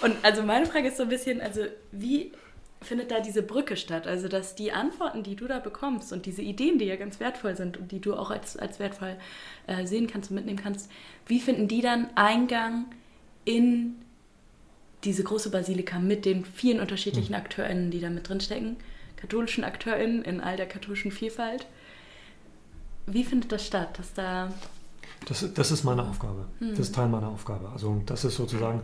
Und also meine Frage ist so ein bisschen, also wie findet da diese Brücke statt? Also, dass die Antworten, die du da bekommst und diese Ideen, die ja ganz wertvoll sind und die du auch als, als wertvoll äh, sehen kannst und mitnehmen kannst, wie finden die dann Eingang in diese große Basilika mit den vielen unterschiedlichen hm. AkteurInnen, die da mit drinstecken? Katholischen AkteurInnen in all der katholischen Vielfalt. Wie findet das statt, dass da
das, das ist meine Aufgabe. Das ist Teil meiner Aufgabe. Also das ist sozusagen,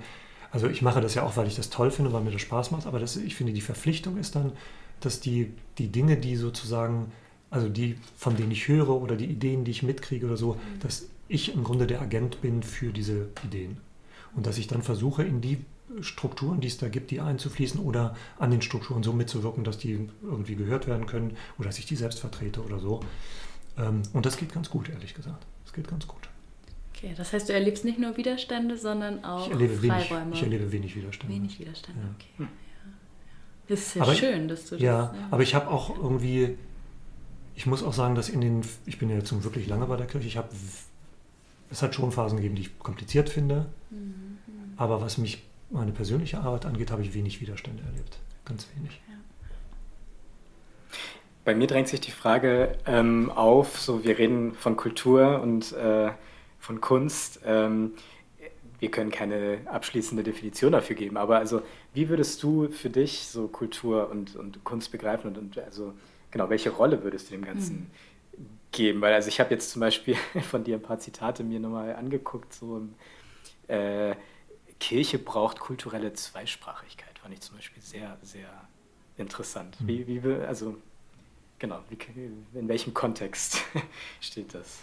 also ich mache das ja auch, weil ich das toll finde, weil mir das Spaß macht, aber das, ich finde, die Verpflichtung ist dann, dass die, die Dinge, die sozusagen, also die, von denen ich höre oder die Ideen, die ich mitkriege oder so, mhm. dass ich im Grunde der Agent bin für diese Ideen. Und dass ich dann versuche, in die Strukturen, die es da gibt, die einzufließen oder an den Strukturen so mitzuwirken, dass die irgendwie gehört werden können oder dass ich die selbst vertrete oder so. Ähm, und das geht ganz gut, ehrlich gesagt. Das geht ganz gut.
Okay, das heißt, du erlebst nicht nur Widerstände, sondern auch
ich erlebe Freiräume. Wenig, ich erlebe wenig Widerstände.
Wenig Widerstände, ja. okay. Hm. Das ist ja
aber
schön, dass du
das... Ja, ja. aber ich habe auch irgendwie... Ich muss auch sagen, dass in den... Ich bin ja jetzt wirklich lange bei der Kirche. Ich habe... Es hat schon Phasen gegeben, die ich kompliziert finde. Mhm. Aber was mich meine persönliche Arbeit angeht, habe ich wenig Widerstände erlebt. Ganz wenig. Ja.
Bei mir drängt sich die Frage ähm, auf, so wir reden von Kultur und äh, von Kunst. Ähm, wir können keine abschließende Definition dafür geben, aber also wie würdest du für dich so Kultur und, und Kunst begreifen und, und also genau, welche Rolle würdest du dem Ganzen mhm. geben? Weil also ich habe jetzt zum Beispiel von dir ein paar Zitate mir nochmal angeguckt, so äh, Kirche braucht kulturelle Zweisprachigkeit, fand ich zum Beispiel sehr, sehr interessant. Mhm. Wie, wie, also genau, wie, in welchem Kontext steht das?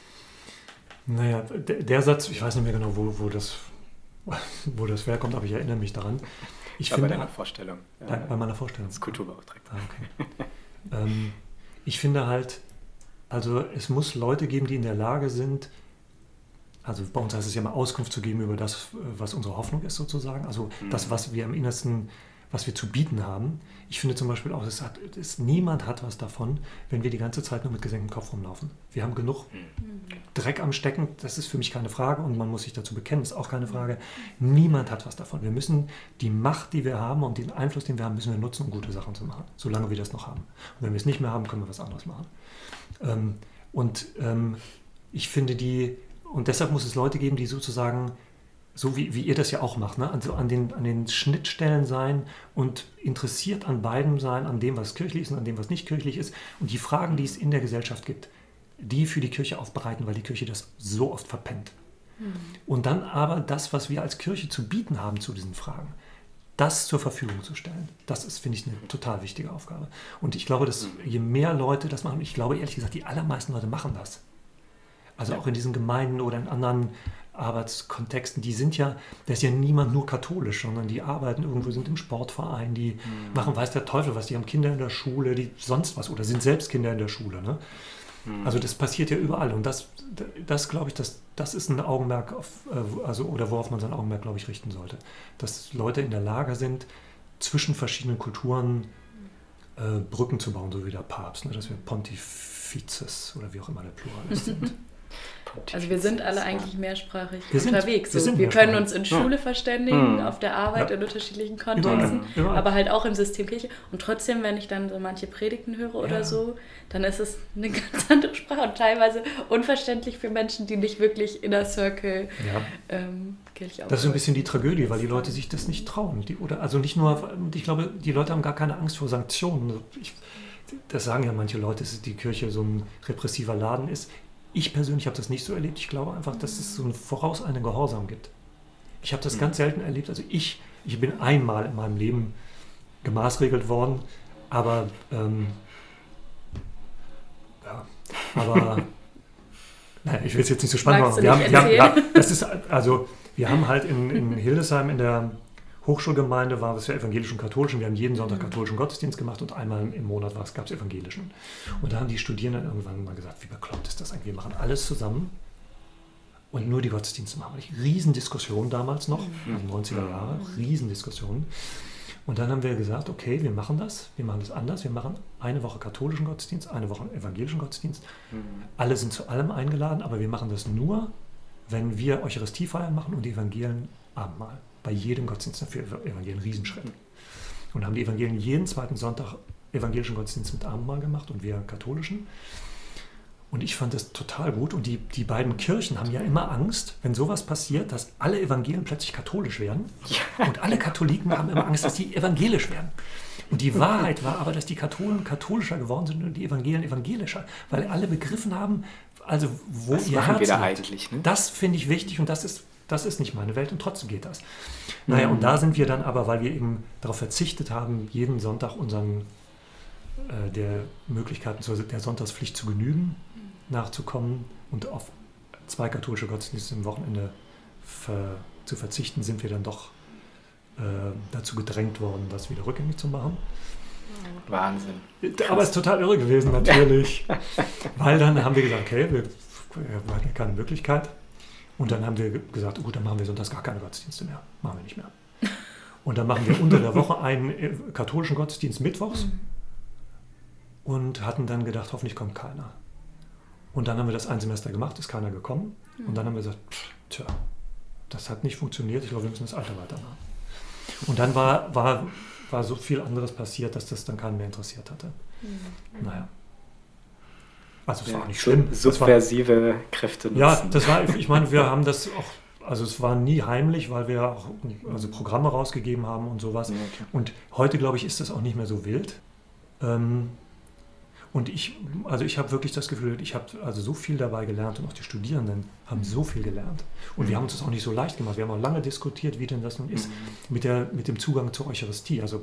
Naja, der, der, Satz, ich weiß nicht mehr genau, wo, wo, das, wo das herkommt, aber ich erinnere mich daran.
Ich ja, finde, bei deiner Vorstellung.
Bei, bei meiner Vorstellung.
Als Kulturbeauftragter.
Ah, okay. ähm, ich finde halt, also es muss Leute geben, die in der Lage sind, also bei uns heißt es ja mal Auskunft zu geben über das, was unsere Hoffnung ist sozusagen, also mhm. das, was wir im Innersten was wir zu bieten haben. Ich finde zum Beispiel auch, es hat, es, niemand hat was davon, wenn wir die ganze Zeit nur mit gesenktem Kopf rumlaufen. Wir haben genug mhm. Dreck am Stecken, das ist für mich keine Frage und man muss sich dazu bekennen, ist auch keine Frage. Niemand hat was davon. Wir müssen die Macht, die wir haben und den Einfluss, den wir haben, müssen wir nutzen, um gute Sachen zu machen, solange wir das noch haben. Und wenn wir es nicht mehr haben, können wir was anderes machen. Ähm, und ähm, ich finde die, und deshalb muss es Leute geben, die sozusagen so wie, wie ihr das ja auch macht, ne? also an den, an den Schnittstellen sein und interessiert an beidem sein, an dem, was kirchlich ist und an dem, was nicht kirchlich ist und die Fragen, die es in der Gesellschaft gibt, die für die Kirche aufbereiten, weil die Kirche das so oft verpennt. Mhm. Und dann aber das, was wir als Kirche zu bieten haben zu diesen Fragen, das zur Verfügung zu stellen. Das ist, finde ich, eine total wichtige Aufgabe. Und ich glaube, dass je mehr Leute das machen, ich glaube ehrlich gesagt, die allermeisten Leute machen das. Also auch in diesen Gemeinden oder in anderen Arbeitskontexten, die sind ja, da ist ja niemand nur katholisch, sondern die arbeiten irgendwo, sind im Sportverein, die mhm. machen weiß der Teufel was, die haben Kinder in der Schule, die sonst was oder sind selbst Kinder in der Schule. Ne? Mhm. Also das passiert ja überall und das, das glaube ich, das, das ist ein Augenmerk, auf, äh, also, oder worauf man sein Augenmerk, glaube ich, richten sollte. Dass Leute in der Lage sind, zwischen verschiedenen Kulturen äh, Brücken zu bauen, so wie der Papst, ne? dass wir Pontifizes oder wie auch immer der Plural ist, sind.
Also wir sind alle eigentlich mehrsprachig wir unterwegs. Sind, wir, so. wir können uns in Schule ja. verständigen, mhm. auf der Arbeit, ja. in unterschiedlichen Kontexten. Überall. aber halt auch im System Kirche. Und trotzdem, wenn ich dann so manche Predigten höre oder ja. so, dann ist es eine ganz andere Sprache und teilweise unverständlich für Menschen, die nicht wirklich Inner Circle ähm,
Kirche Das ist ein bisschen die Tragödie, weil die Leute sich das nicht trauen. Die, oder, also nicht nur, ich glaube, die Leute haben gar keine Angst vor Sanktionen. Ich, das sagen ja manche Leute, dass die Kirche so ein repressiver Laden ist. Ich persönlich habe das nicht so erlebt. Ich glaube einfach, dass es so einen vorauseilenden Gehorsam gibt. Ich habe das mhm. ganz selten erlebt. Also ich, ich bin einmal in meinem Leben gemaßregelt worden, aber ähm, ja, aber naja, ich will es jetzt nicht so spannend machen. Wir haben, wir haben, ja, das ist also wir haben halt in, in Hildesheim in der Hochschulgemeinde war es ja evangelisch und katholisch und wir haben jeden Sonntag mhm. katholischen Gottesdienst gemacht und einmal im Monat gab es evangelischen. Und da haben die Studierenden irgendwann mal gesagt, wie bekloppt ist das eigentlich? Wir machen alles zusammen und nur die Gottesdienste machen. wir Riesendiskussion damals noch, mhm. also 90er Jahre, Riesendiskussion. Und dann haben wir gesagt, okay, wir machen das, wir machen das anders, wir machen eine Woche katholischen Gottesdienst, eine Woche evangelischen Gottesdienst. Mhm. Alle sind zu allem eingeladen, aber wir machen das nur, wenn wir Eucharistiefeiern machen und die Evangelien Abendmahl bei jedem Gottesdienst dafür Evangelien Riesenschritt. und haben die Evangelien jeden zweiten Sonntag evangelischen Gottesdienst mit Abendmahl gemacht und wir katholischen. Und ich fand das total gut. Und die, die beiden Kirchen haben ja immer Angst, wenn sowas passiert, dass alle Evangelien plötzlich katholisch werden. Ja. Und alle Katholiken haben immer Angst, dass sie evangelisch werden. Und die Wahrheit war aber, dass die Katholen katholischer geworden sind und die Evangelien evangelischer, weil alle begriffen haben, also wo
Was
ihr
Herz wir da eigentlich,
ne? Das finde ich wichtig und das ist, das ist nicht meine Welt und trotzdem geht das. Naja, mhm. und da sind wir dann aber, weil wir eben darauf verzichtet haben, jeden Sonntag unseren äh, der Möglichkeiten zur, der Sonntagspflicht zu genügen, nachzukommen und auf zwei katholische Gottesdienste im Wochenende ver, zu verzichten, sind wir dann doch äh, dazu gedrängt worden, das wieder rückgängig zu machen.
Wahnsinn.
Aber es ist total irre gewesen, natürlich. weil dann haben wir gesagt, okay, wir, wir hatten ja keine Möglichkeit. Und dann haben wir gesagt, gut, dann machen wir sonntags gar keine Gottesdienste mehr. Machen wir nicht mehr. Und dann machen wir unter der Woche einen äh, katholischen Gottesdienst mittwochs mhm. und hatten dann gedacht, hoffentlich kommt keiner. Und dann haben wir das ein Semester gemacht, ist keiner gekommen. Mhm. Und dann haben wir gesagt, tja, das hat nicht funktioniert, ich glaube, wir müssen das Alter weitermachen. Und dann war, war, war so viel anderes passiert, dass das dann keinen mehr interessiert hatte. Mhm. Naja. Also es war nicht schlimm.
Subversive Kräfte
nutzen. Ja, das war, ich meine, wir haben das auch, also es war nie heimlich, weil wir auch also Programme rausgegeben haben und sowas. Ja, okay. Und heute, glaube ich, ist das auch nicht mehr so wild. Ähm, und ich, also ich habe wirklich das Gefühl, ich habe also so viel dabei gelernt und auch die Studierenden haben so viel gelernt. Und wir haben uns das auch nicht so leicht gemacht. Wir haben auch lange diskutiert, wie denn das nun ist, mit, der, mit dem Zugang zur Eucharistie. Also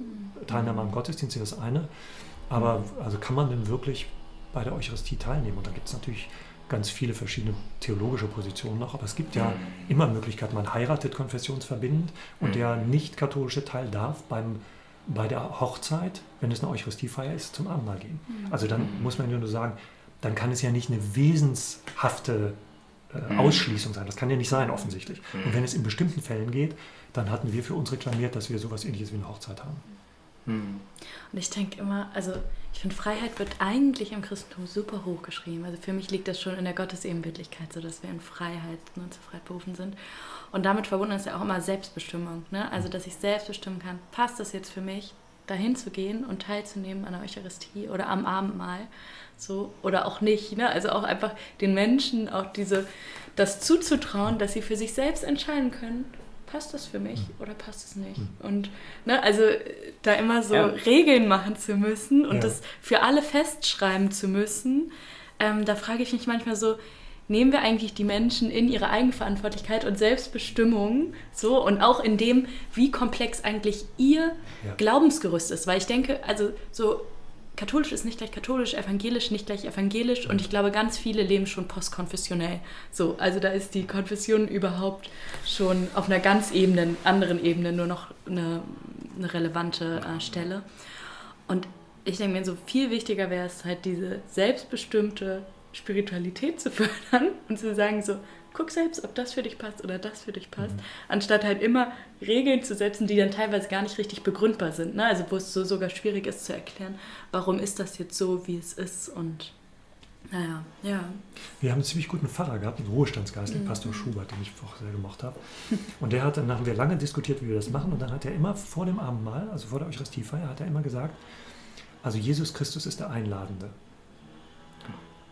Teilnahme am Gottesdienst ist das eine. Aber also kann man denn wirklich bei der Eucharistie teilnehmen? Und da gibt es natürlich ganz viele verschiedene theologische Positionen noch, aber es gibt ja immer Möglichkeiten. Man heiratet konfessionsverbindend und der nicht-katholische Teil darf beim bei der Hochzeit, wenn es eine Eucharistiefeier ist, zum Abendmahl gehen. Mhm. Also dann muss man ja nur sagen, dann kann es ja nicht eine wesenshafte äh, mhm. Ausschließung sein. Das kann ja nicht sein, offensichtlich. Mhm. Und wenn es in bestimmten Fällen geht, dann hatten wir für uns reklamiert, dass wir sowas ähnliches wie eine Hochzeit haben.
Und ich denke immer, also ich finde, Freiheit wird eigentlich im Christentum super hoch geschrieben. Also für mich liegt das schon in der Gottesebenbildlichkeit, so dass wir in Freiheit und ne, zur Freiheit berufen sind. Und damit verbunden ist ja auch immer Selbstbestimmung. Ne? Also, dass ich selbst bestimmen kann, passt das jetzt für mich, dahin zu gehen und teilzunehmen an der Eucharistie oder am Abendmahl. So, oder auch nicht. Ne? Also auch einfach den Menschen auch diese, das zuzutrauen, dass sie für sich selbst entscheiden können, passt das für mich mhm. oder passt es nicht? Mhm. Und ne, also da immer so ja. Regeln machen zu müssen und ja. das für alle festschreiben zu müssen, ähm, da frage ich mich manchmal so, nehmen wir eigentlich die Menschen in ihre Eigenverantwortlichkeit und Selbstbestimmung so und auch in dem, wie komplex eigentlich ihr ja. Glaubensgerüst ist. Weil ich denke, also so katholisch ist nicht gleich katholisch, evangelisch nicht gleich evangelisch und ich glaube, ganz viele leben schon postkonfessionell. So, also da ist die Konfession überhaupt schon auf einer ganz Ebene, anderen Ebene nur noch eine, eine relevante äh, Stelle. Und ich denke mir, so viel wichtiger wäre es halt diese selbstbestimmte Spiritualität zu fördern und zu sagen so, guck selbst, ob das für dich passt oder das für dich passt, mhm. anstatt halt immer Regeln zu setzen, die dann teilweise gar nicht richtig begründbar sind. Ne? Also wo es so sogar schwierig ist zu erklären, warum ist das jetzt so, wie es ist und naja, ja.
Wir haben einen ziemlich guten Pfarrer gehabt, einen Ruhestandsgeist, den mhm. Pastor Schubert, den ich auch sehr gemocht habe. Und der hat, dann haben wir lange diskutiert, wie wir das machen. Und dann hat er immer vor dem Abendmahl, also vor der Eucharistiefeier, hat er immer gesagt, also Jesus Christus ist der Einladende.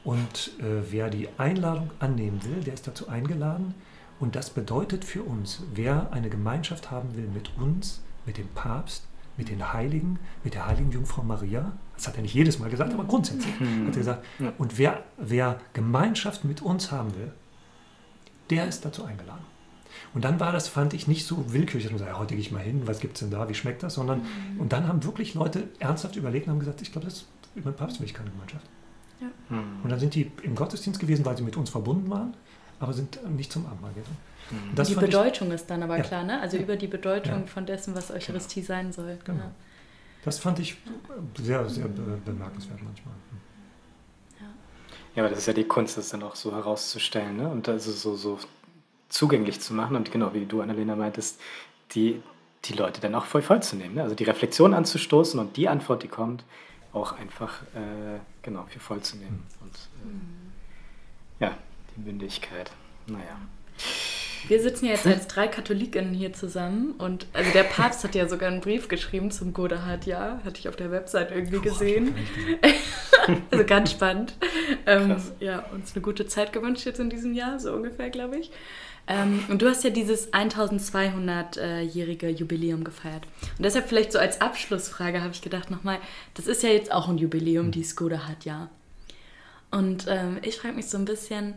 Und äh, wer die Einladung annehmen will, der ist dazu eingeladen. Und das bedeutet für uns, wer eine Gemeinschaft haben will mit uns, mit dem Papst, mit den Heiligen, mit der heiligen Jungfrau Maria, das hat er nicht jedes Mal gesagt, aber grundsätzlich mhm. hat er gesagt, und wer, wer Gemeinschaft mit uns haben will, der ist dazu eingeladen. Und dann war das, fand ich, nicht so willkürlich, dass man sagt, heute gehe ich mal hin, was gibt es denn da, wie schmeckt das, sondern, mhm. und dann haben wirklich Leute ernsthaft überlegt und haben gesagt, ich glaube, das mit meinem Papst will ich keine Gemeinschaft. Ja. Hm. Und dann sind die im Gottesdienst gewesen, weil sie mit uns verbunden waren, aber sind nicht zum Abendmahl gegangen.
Hm. die Bedeutung ich, ist dann aber ja. klar, ne? Also ja. über die Bedeutung von dessen, was Eucharistie genau. sein soll. Genau.
Das fand ich sehr, sehr bemerkenswert manchmal.
Ja, aber das ist ja die Kunst, das dann auch so herauszustellen ne? und also so, so zugänglich zu machen und genau wie du, Annalena, meintest, die, die Leute dann auch voll voll zu nehmen. Ne? Also die Reflexion anzustoßen und die Antwort, die kommt, auch einfach äh, genau für voll zu nehmen. Und äh, ja, die Mündigkeit. Naja.
Wir sitzen ja jetzt als drei Katholiken hier zusammen und also der Papst hat ja sogar einen Brief geschrieben zum Godehard-Jahr, hatte ich auf der Website irgendwie gesehen. also ganz spannend. Ähm, ja, uns eine gute Zeit gewünscht jetzt in diesem Jahr, so ungefähr, glaube ich. Ähm, und du hast ja dieses 1200-jährige Jubiläum gefeiert. Und deshalb vielleicht so als Abschlussfrage habe ich gedacht nochmal, das ist ja jetzt auch ein Jubiläum, hm. die Skoda hat, ja. Und ähm, ich frage mich so ein bisschen,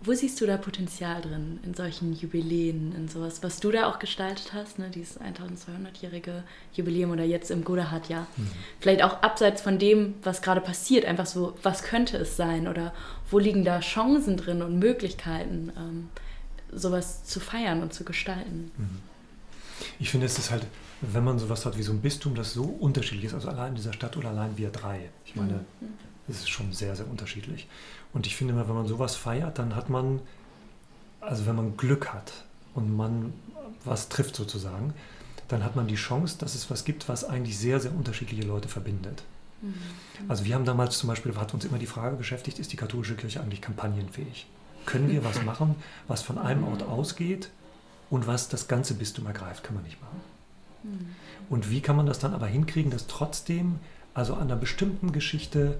wo siehst du da Potenzial drin in solchen Jubiläen, in sowas, was du da auch gestaltet hast, ne, dieses 1200-jährige Jubiläum oder jetzt im Godahard-Jahr? Mhm. Vielleicht auch abseits von dem, was gerade passiert, einfach so, was könnte es sein oder wo liegen da Chancen drin und Möglichkeiten, ähm, sowas zu feiern und zu gestalten? Mhm.
Ich finde, es ist halt, wenn man sowas hat wie so ein Bistum, das so unterschiedlich ist, also allein in dieser Stadt oder allein wir drei, ich meine, mhm. es ist schon sehr, sehr unterschiedlich. Und ich finde immer, wenn man sowas feiert, dann hat man, also wenn man Glück hat und man was trifft sozusagen, dann hat man die Chance, dass es was gibt, was eigentlich sehr, sehr unterschiedliche Leute verbindet. Mhm. Also wir haben damals zum Beispiel, hat uns immer die Frage beschäftigt, ist die katholische Kirche eigentlich kampagnenfähig? Können wir was machen, was von einem Ort ausgeht und was das ganze Bistum ergreift? Kann man nicht machen. Mhm. Und wie kann man das dann aber hinkriegen, dass trotzdem, also an einer bestimmten Geschichte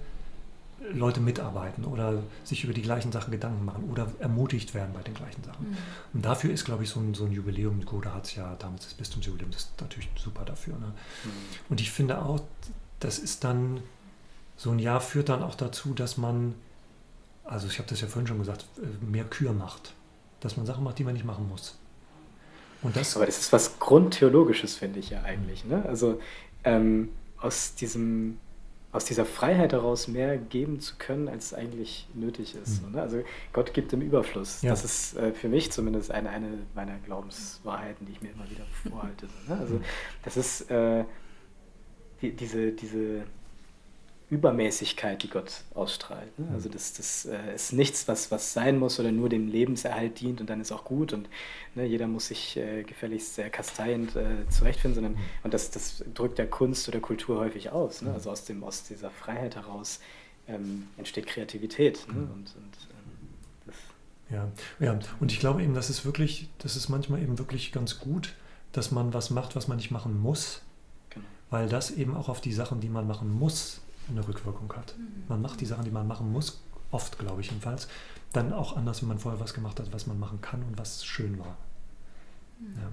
Leute mitarbeiten oder sich über die gleichen Sachen Gedanken machen oder ermutigt werden bei den gleichen Sachen. Mhm. Und dafür ist, glaube ich, so ein, so ein Jubiläum, Goda hat es ja damals das Bistumsjubiläum, das ist natürlich super dafür. Ne? Mhm. Und ich finde auch, das ist dann, so ein Jahr führt dann auch dazu, dass man, also ich habe das ja vorhin schon gesagt, äh, mehr Kür macht. Dass man Sachen macht, die man nicht machen muss.
Und das, Aber das ist was Grundtheologisches, finde ich ja eigentlich. Ne? Also ähm, aus diesem aus dieser Freiheit heraus mehr geben zu können, als es eigentlich nötig ist. Mhm. Also Gott gibt im Überfluss. Ja. Das ist äh, für mich zumindest eine, eine meiner Glaubenswahrheiten, die ich mir immer wieder vorhalte. So, ne? Also mhm. das ist äh, die, diese, diese Übermäßigkeit, die Gott ausstrahlt. Ne? Also das, das äh, ist nichts, was, was sein muss oder nur dem Lebenserhalt dient und dann ist auch gut und ne, jeder muss sich äh, gefälligst sehr kasteiend äh, zurechtfinden, sondern und das, das drückt ja Kunst oder Kultur häufig aus. Ne? Also aus, dem, aus dieser Freiheit heraus ähm, entsteht Kreativität. Ne? Und, und ähm,
ja, ja, und ich glaube eben, das ist wirklich, das ist manchmal eben wirklich ganz gut, dass man was macht, was man nicht machen muss, genau. weil das eben auch auf die Sachen, die man machen muss, eine Rückwirkung hat. Mhm. Man macht die Sachen, die man machen muss, oft glaube ich jedenfalls, dann auch anders, wenn man vorher was gemacht hat, was man machen kann und was schön war.
Mhm. Ja.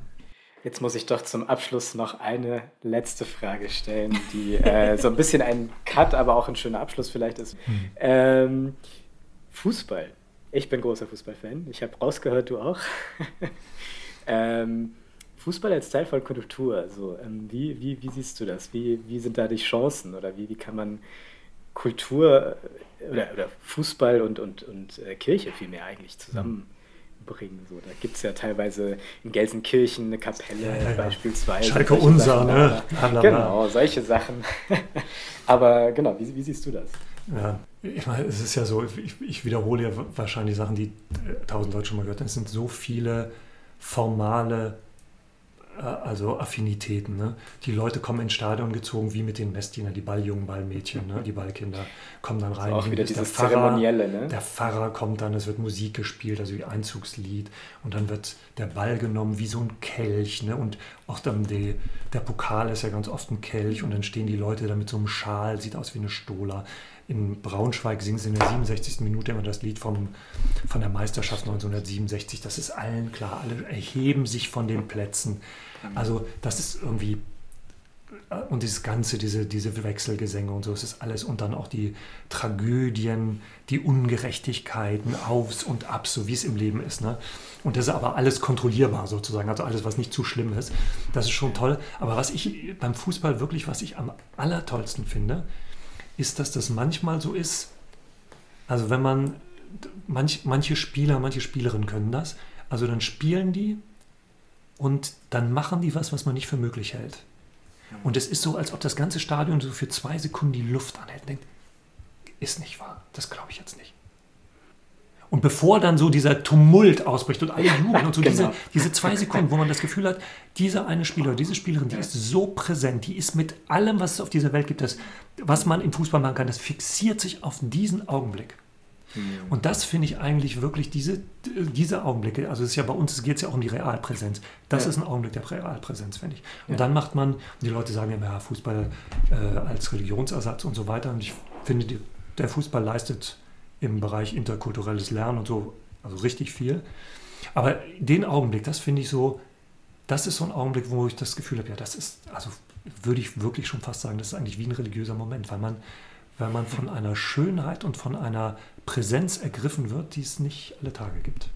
Jetzt muss ich doch zum Abschluss noch eine letzte Frage stellen, die äh, so ein bisschen ein Cut, aber auch ein schöner Abschluss vielleicht ist. Mhm. Ähm, Fußball. Ich bin großer Fußballfan. Ich habe rausgehört, du auch. ähm, Fußball als Teil von Kultur, also ähm, wie, wie, wie siehst du das? Wie, wie sind da die Chancen oder wie, wie kann man Kultur äh, oder, oder Fußball und, und, und äh, Kirche vielmehr eigentlich zusammenbringen? So, da gibt es ja teilweise in Gelsenkirchen eine Kapelle ja, ja, beispielsweise.
Schalke unser, ne?
Genau, solche Sachen. Aber genau, wie, wie siehst du das?
Ja, ich meine, es ist ja so, ich, ich wiederhole ja wahrscheinlich Sachen, die äh, tausend Leute schon mal gehört haben. Es sind so viele formale also Affinitäten. Ne? Die Leute kommen ins Stadion gezogen wie mit den Messdienern, die Balljungen, Ballmädchen, ne? die Ballkinder kommen dann rein.
auch wieder dieses der Pfarrer, ne?
Der Pfarrer kommt dann, es wird Musik gespielt, also wie Einzugslied und dann wird der Ball genommen wie so ein Kelch ne? und auch dann die, der Pokal ist ja ganz oft ein Kelch und dann stehen die Leute da mit so einem Schal, sieht aus wie eine Stola. In Braunschweig singen sie in der 67. Minute immer das Lied vom, von der Meisterschaft 1967. Das ist allen klar. Alle erheben sich von den Plätzen. Also das ist irgendwie und dieses Ganze, diese, diese Wechselgesänge und so, es ist alles und dann auch die Tragödien, die Ungerechtigkeiten, Aufs und Abs, so wie es im Leben ist. Ne? Und das ist aber alles kontrollierbar sozusagen, also alles, was nicht zu schlimm ist. Das ist schon toll. Aber was ich beim Fußball wirklich, was ich am allertollsten finde, ist, dass das manchmal so ist, also wenn man, manch, manche Spieler, manche Spielerinnen können das, also dann spielen die und dann machen die was, was man nicht für möglich hält. Und es ist so, als ob das ganze Stadion so für zwei Sekunden die Luft anhält und denkt, ist nicht wahr, das glaube ich jetzt nicht. Und bevor dann so dieser Tumult ausbricht und alle jubeln und so genau. diese, diese zwei Sekunden, wo man das Gefühl hat, dieser eine Spieler, diese Spielerin, die ist so präsent, die ist mit allem, was es auf dieser Welt gibt, das, was man im Fußball machen kann, das fixiert sich auf diesen Augenblick. Und das finde ich eigentlich wirklich diese, diese Augenblicke, also es ist ja bei uns, es geht ja auch um die Realpräsenz. Das ja. ist ein Augenblick der Realpräsenz, finde ich. Und ja. dann macht man, die Leute sagen ja, Fußball äh, als Religionsersatz und so weiter. Und ich finde, die, der Fußball leistet im Bereich interkulturelles Lernen und so, also richtig viel. Aber den Augenblick, das finde ich so, das ist so ein Augenblick, wo ich das Gefühl habe, ja, das ist, also würde ich wirklich schon fast sagen, das ist eigentlich wie ein religiöser Moment, weil man, weil man von einer Schönheit und von einer Präsenz ergriffen wird, die es nicht alle Tage gibt.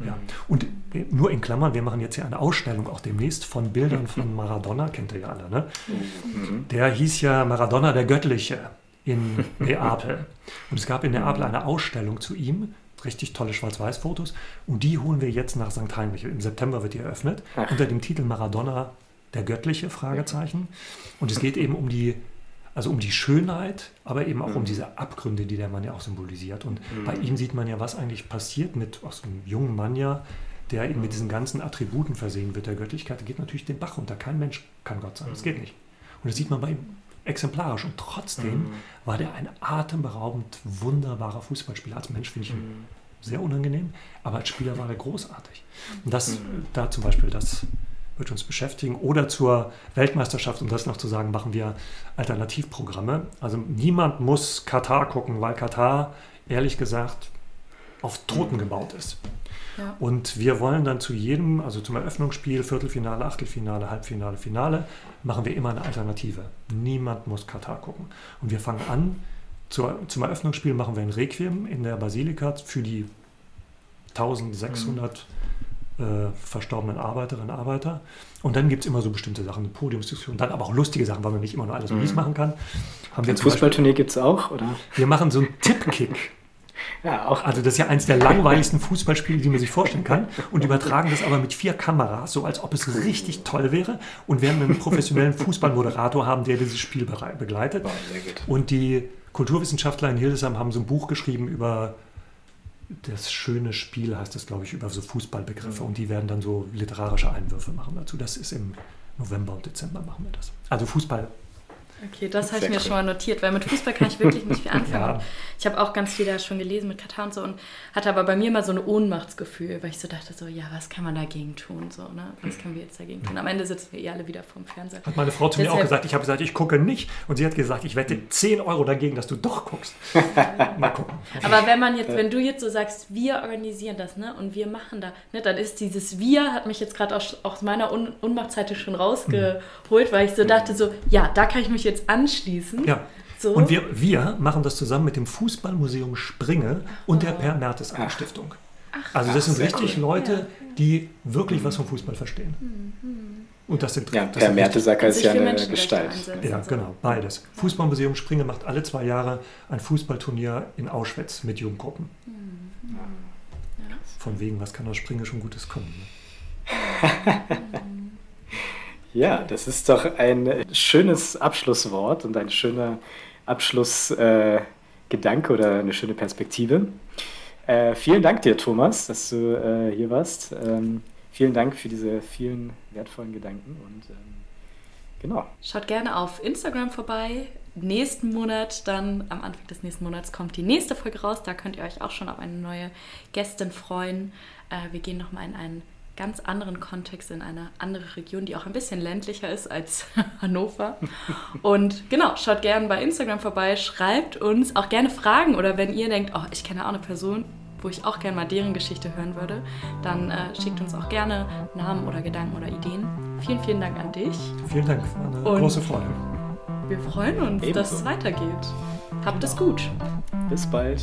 Ja. Mhm. Und nur in Klammern, wir machen jetzt hier eine Ausstellung auch demnächst von Bildern von Maradona, kennt ihr ja alle, ne? Mhm. Der hieß ja Maradona der Göttliche in Neapel. Und es gab in Neapel eine Ausstellung zu ihm, richtig tolle Schwarz-Weiß-Fotos, und die holen wir jetzt nach St. Heinrich. Im September wird die eröffnet, Ach. unter dem Titel Maradona der Göttliche, Fragezeichen. Und es geht eben um die, also um die Schönheit, aber eben auch mhm. um diese Abgründe, die der Mann ja auch symbolisiert. Und mhm. bei ihm sieht man ja, was eigentlich passiert mit auch so einem jungen Mann ja, der eben mit diesen ganzen Attributen versehen wird der Göttlichkeit, geht natürlich den Bach runter. Kein Mensch kann Gott sein, das geht nicht. Und das sieht man bei ihm exemplarisch. Und trotzdem mhm. war der ein atemberaubend wunderbarer Fußballspieler. Als Mensch finde ich ihn mhm. sehr unangenehm, aber als Spieler war er großartig. Und das, mhm. da zum Beispiel, das wird uns beschäftigen. Oder zur Weltmeisterschaft, um das noch zu sagen, machen wir Alternativprogramme. Also niemand muss Katar gucken, weil Katar, ehrlich gesagt, auf Toten gebaut ist. Ja. Und wir wollen dann zu jedem, also zum Eröffnungsspiel, Viertelfinale, Achtelfinale, Halbfinale, Finale, machen wir immer eine Alternative. Niemand muss Katar gucken. Und wir fangen an, zur, zum Eröffnungsspiel machen wir ein Requiem in der Basilika für die 1600 mhm. äh, verstorbenen Arbeiterinnen und Arbeiter. Und dann gibt es immer so bestimmte Sachen, eine Podiumsdiskussion, dann aber auch lustige Sachen, weil man nicht immer nur alles mhm. mies machen kann.
Haben wir ein Fußballturnier gibt es auch, oder?
Wir machen so einen Tippkick. Ja, auch. Also das ist ja eines der langweiligsten Fußballspiele, die man sich vorstellen kann. Und übertragen das aber mit vier Kameras, so als ob es richtig toll wäre. Und werden einen professionellen Fußballmoderator haben, der dieses Spiel begleitet. Und die Kulturwissenschaftler in Hildesheim haben so ein Buch geschrieben über das schöne Spiel, heißt das, glaube ich, über so Fußballbegriffe. Und die werden dann so literarische Einwürfe machen dazu. Das ist im November und Dezember machen wir das. Also Fußball
Okay, das habe ich mir cool. schon mal notiert, weil mit Fußball kann ich wirklich nicht viel anfangen. ja. Ich habe auch ganz viel da schon gelesen mit Katar und so und hatte aber bei mir mal so ein Ohnmachtsgefühl, weil ich so dachte so, ja, was kann man dagegen tun? So, ne? Was können wir jetzt dagegen tun? Am Ende sitzen wir eh alle wieder vorm Fernseher.
Hat meine Frau zu Deshalb, mir auch gesagt, ich habe gesagt, ich gucke nicht und sie hat gesagt, ich wette 10 Euro dagegen, dass du doch guckst.
mal gucken. Aber wenn man jetzt, wenn du jetzt so sagst, wir organisieren das, ne, und wir machen da, ne, dann ist dieses Wir, hat mich jetzt gerade aus, aus meiner Un Unmachtsseite schon rausgeholt, mhm. weil ich so dachte so, ja, da kann ich mich jetzt jetzt anschließen.
Ja. So. Und wir, wir machen das zusammen mit dem Fußballmuseum Springe und der Per Mertesacker Stiftung. Ach, also das sind richtig cool. Leute, ja. die wirklich mhm. was vom Fußball verstehen. Mhm. Und das sind
ja, das Per Mertesacker ist ja eine Gestalt.
Ja, genau, beides. Fußballmuseum Springe macht alle zwei Jahre ein Fußballturnier in Auschwitz mit Jugendgruppen. Mhm. Ja. Von wegen, was kann aus Springe schon Gutes kommen? Ne?
Ja, das ist doch ein schönes Abschlusswort und ein schöner Abschlussgedanke äh, oder eine schöne Perspektive. Äh, vielen Dank dir, Thomas, dass du äh, hier warst. Ähm, vielen Dank für diese vielen wertvollen Gedanken und ähm, genau.
Schaut gerne auf Instagram vorbei. Nächsten Monat, dann am Anfang des nächsten Monats kommt die nächste Folge raus. Da könnt ihr euch auch schon auf eine neue Gästin freuen. Äh, wir gehen nochmal in einen ganz anderen Kontext in eine andere Region, die auch ein bisschen ländlicher ist als Hannover. Und genau, schaut gerne bei Instagram vorbei, schreibt uns auch gerne Fragen oder wenn ihr denkt, oh, ich kenne auch eine Person, wo ich auch gerne mal deren Geschichte hören würde, dann äh, schickt uns auch gerne Namen oder Gedanken oder Ideen. Vielen, vielen Dank an dich.
Vielen Dank, war eine Und große Freude.
Wir freuen uns, Ebenso. dass es weitergeht. Habt es gut.
Bis bald.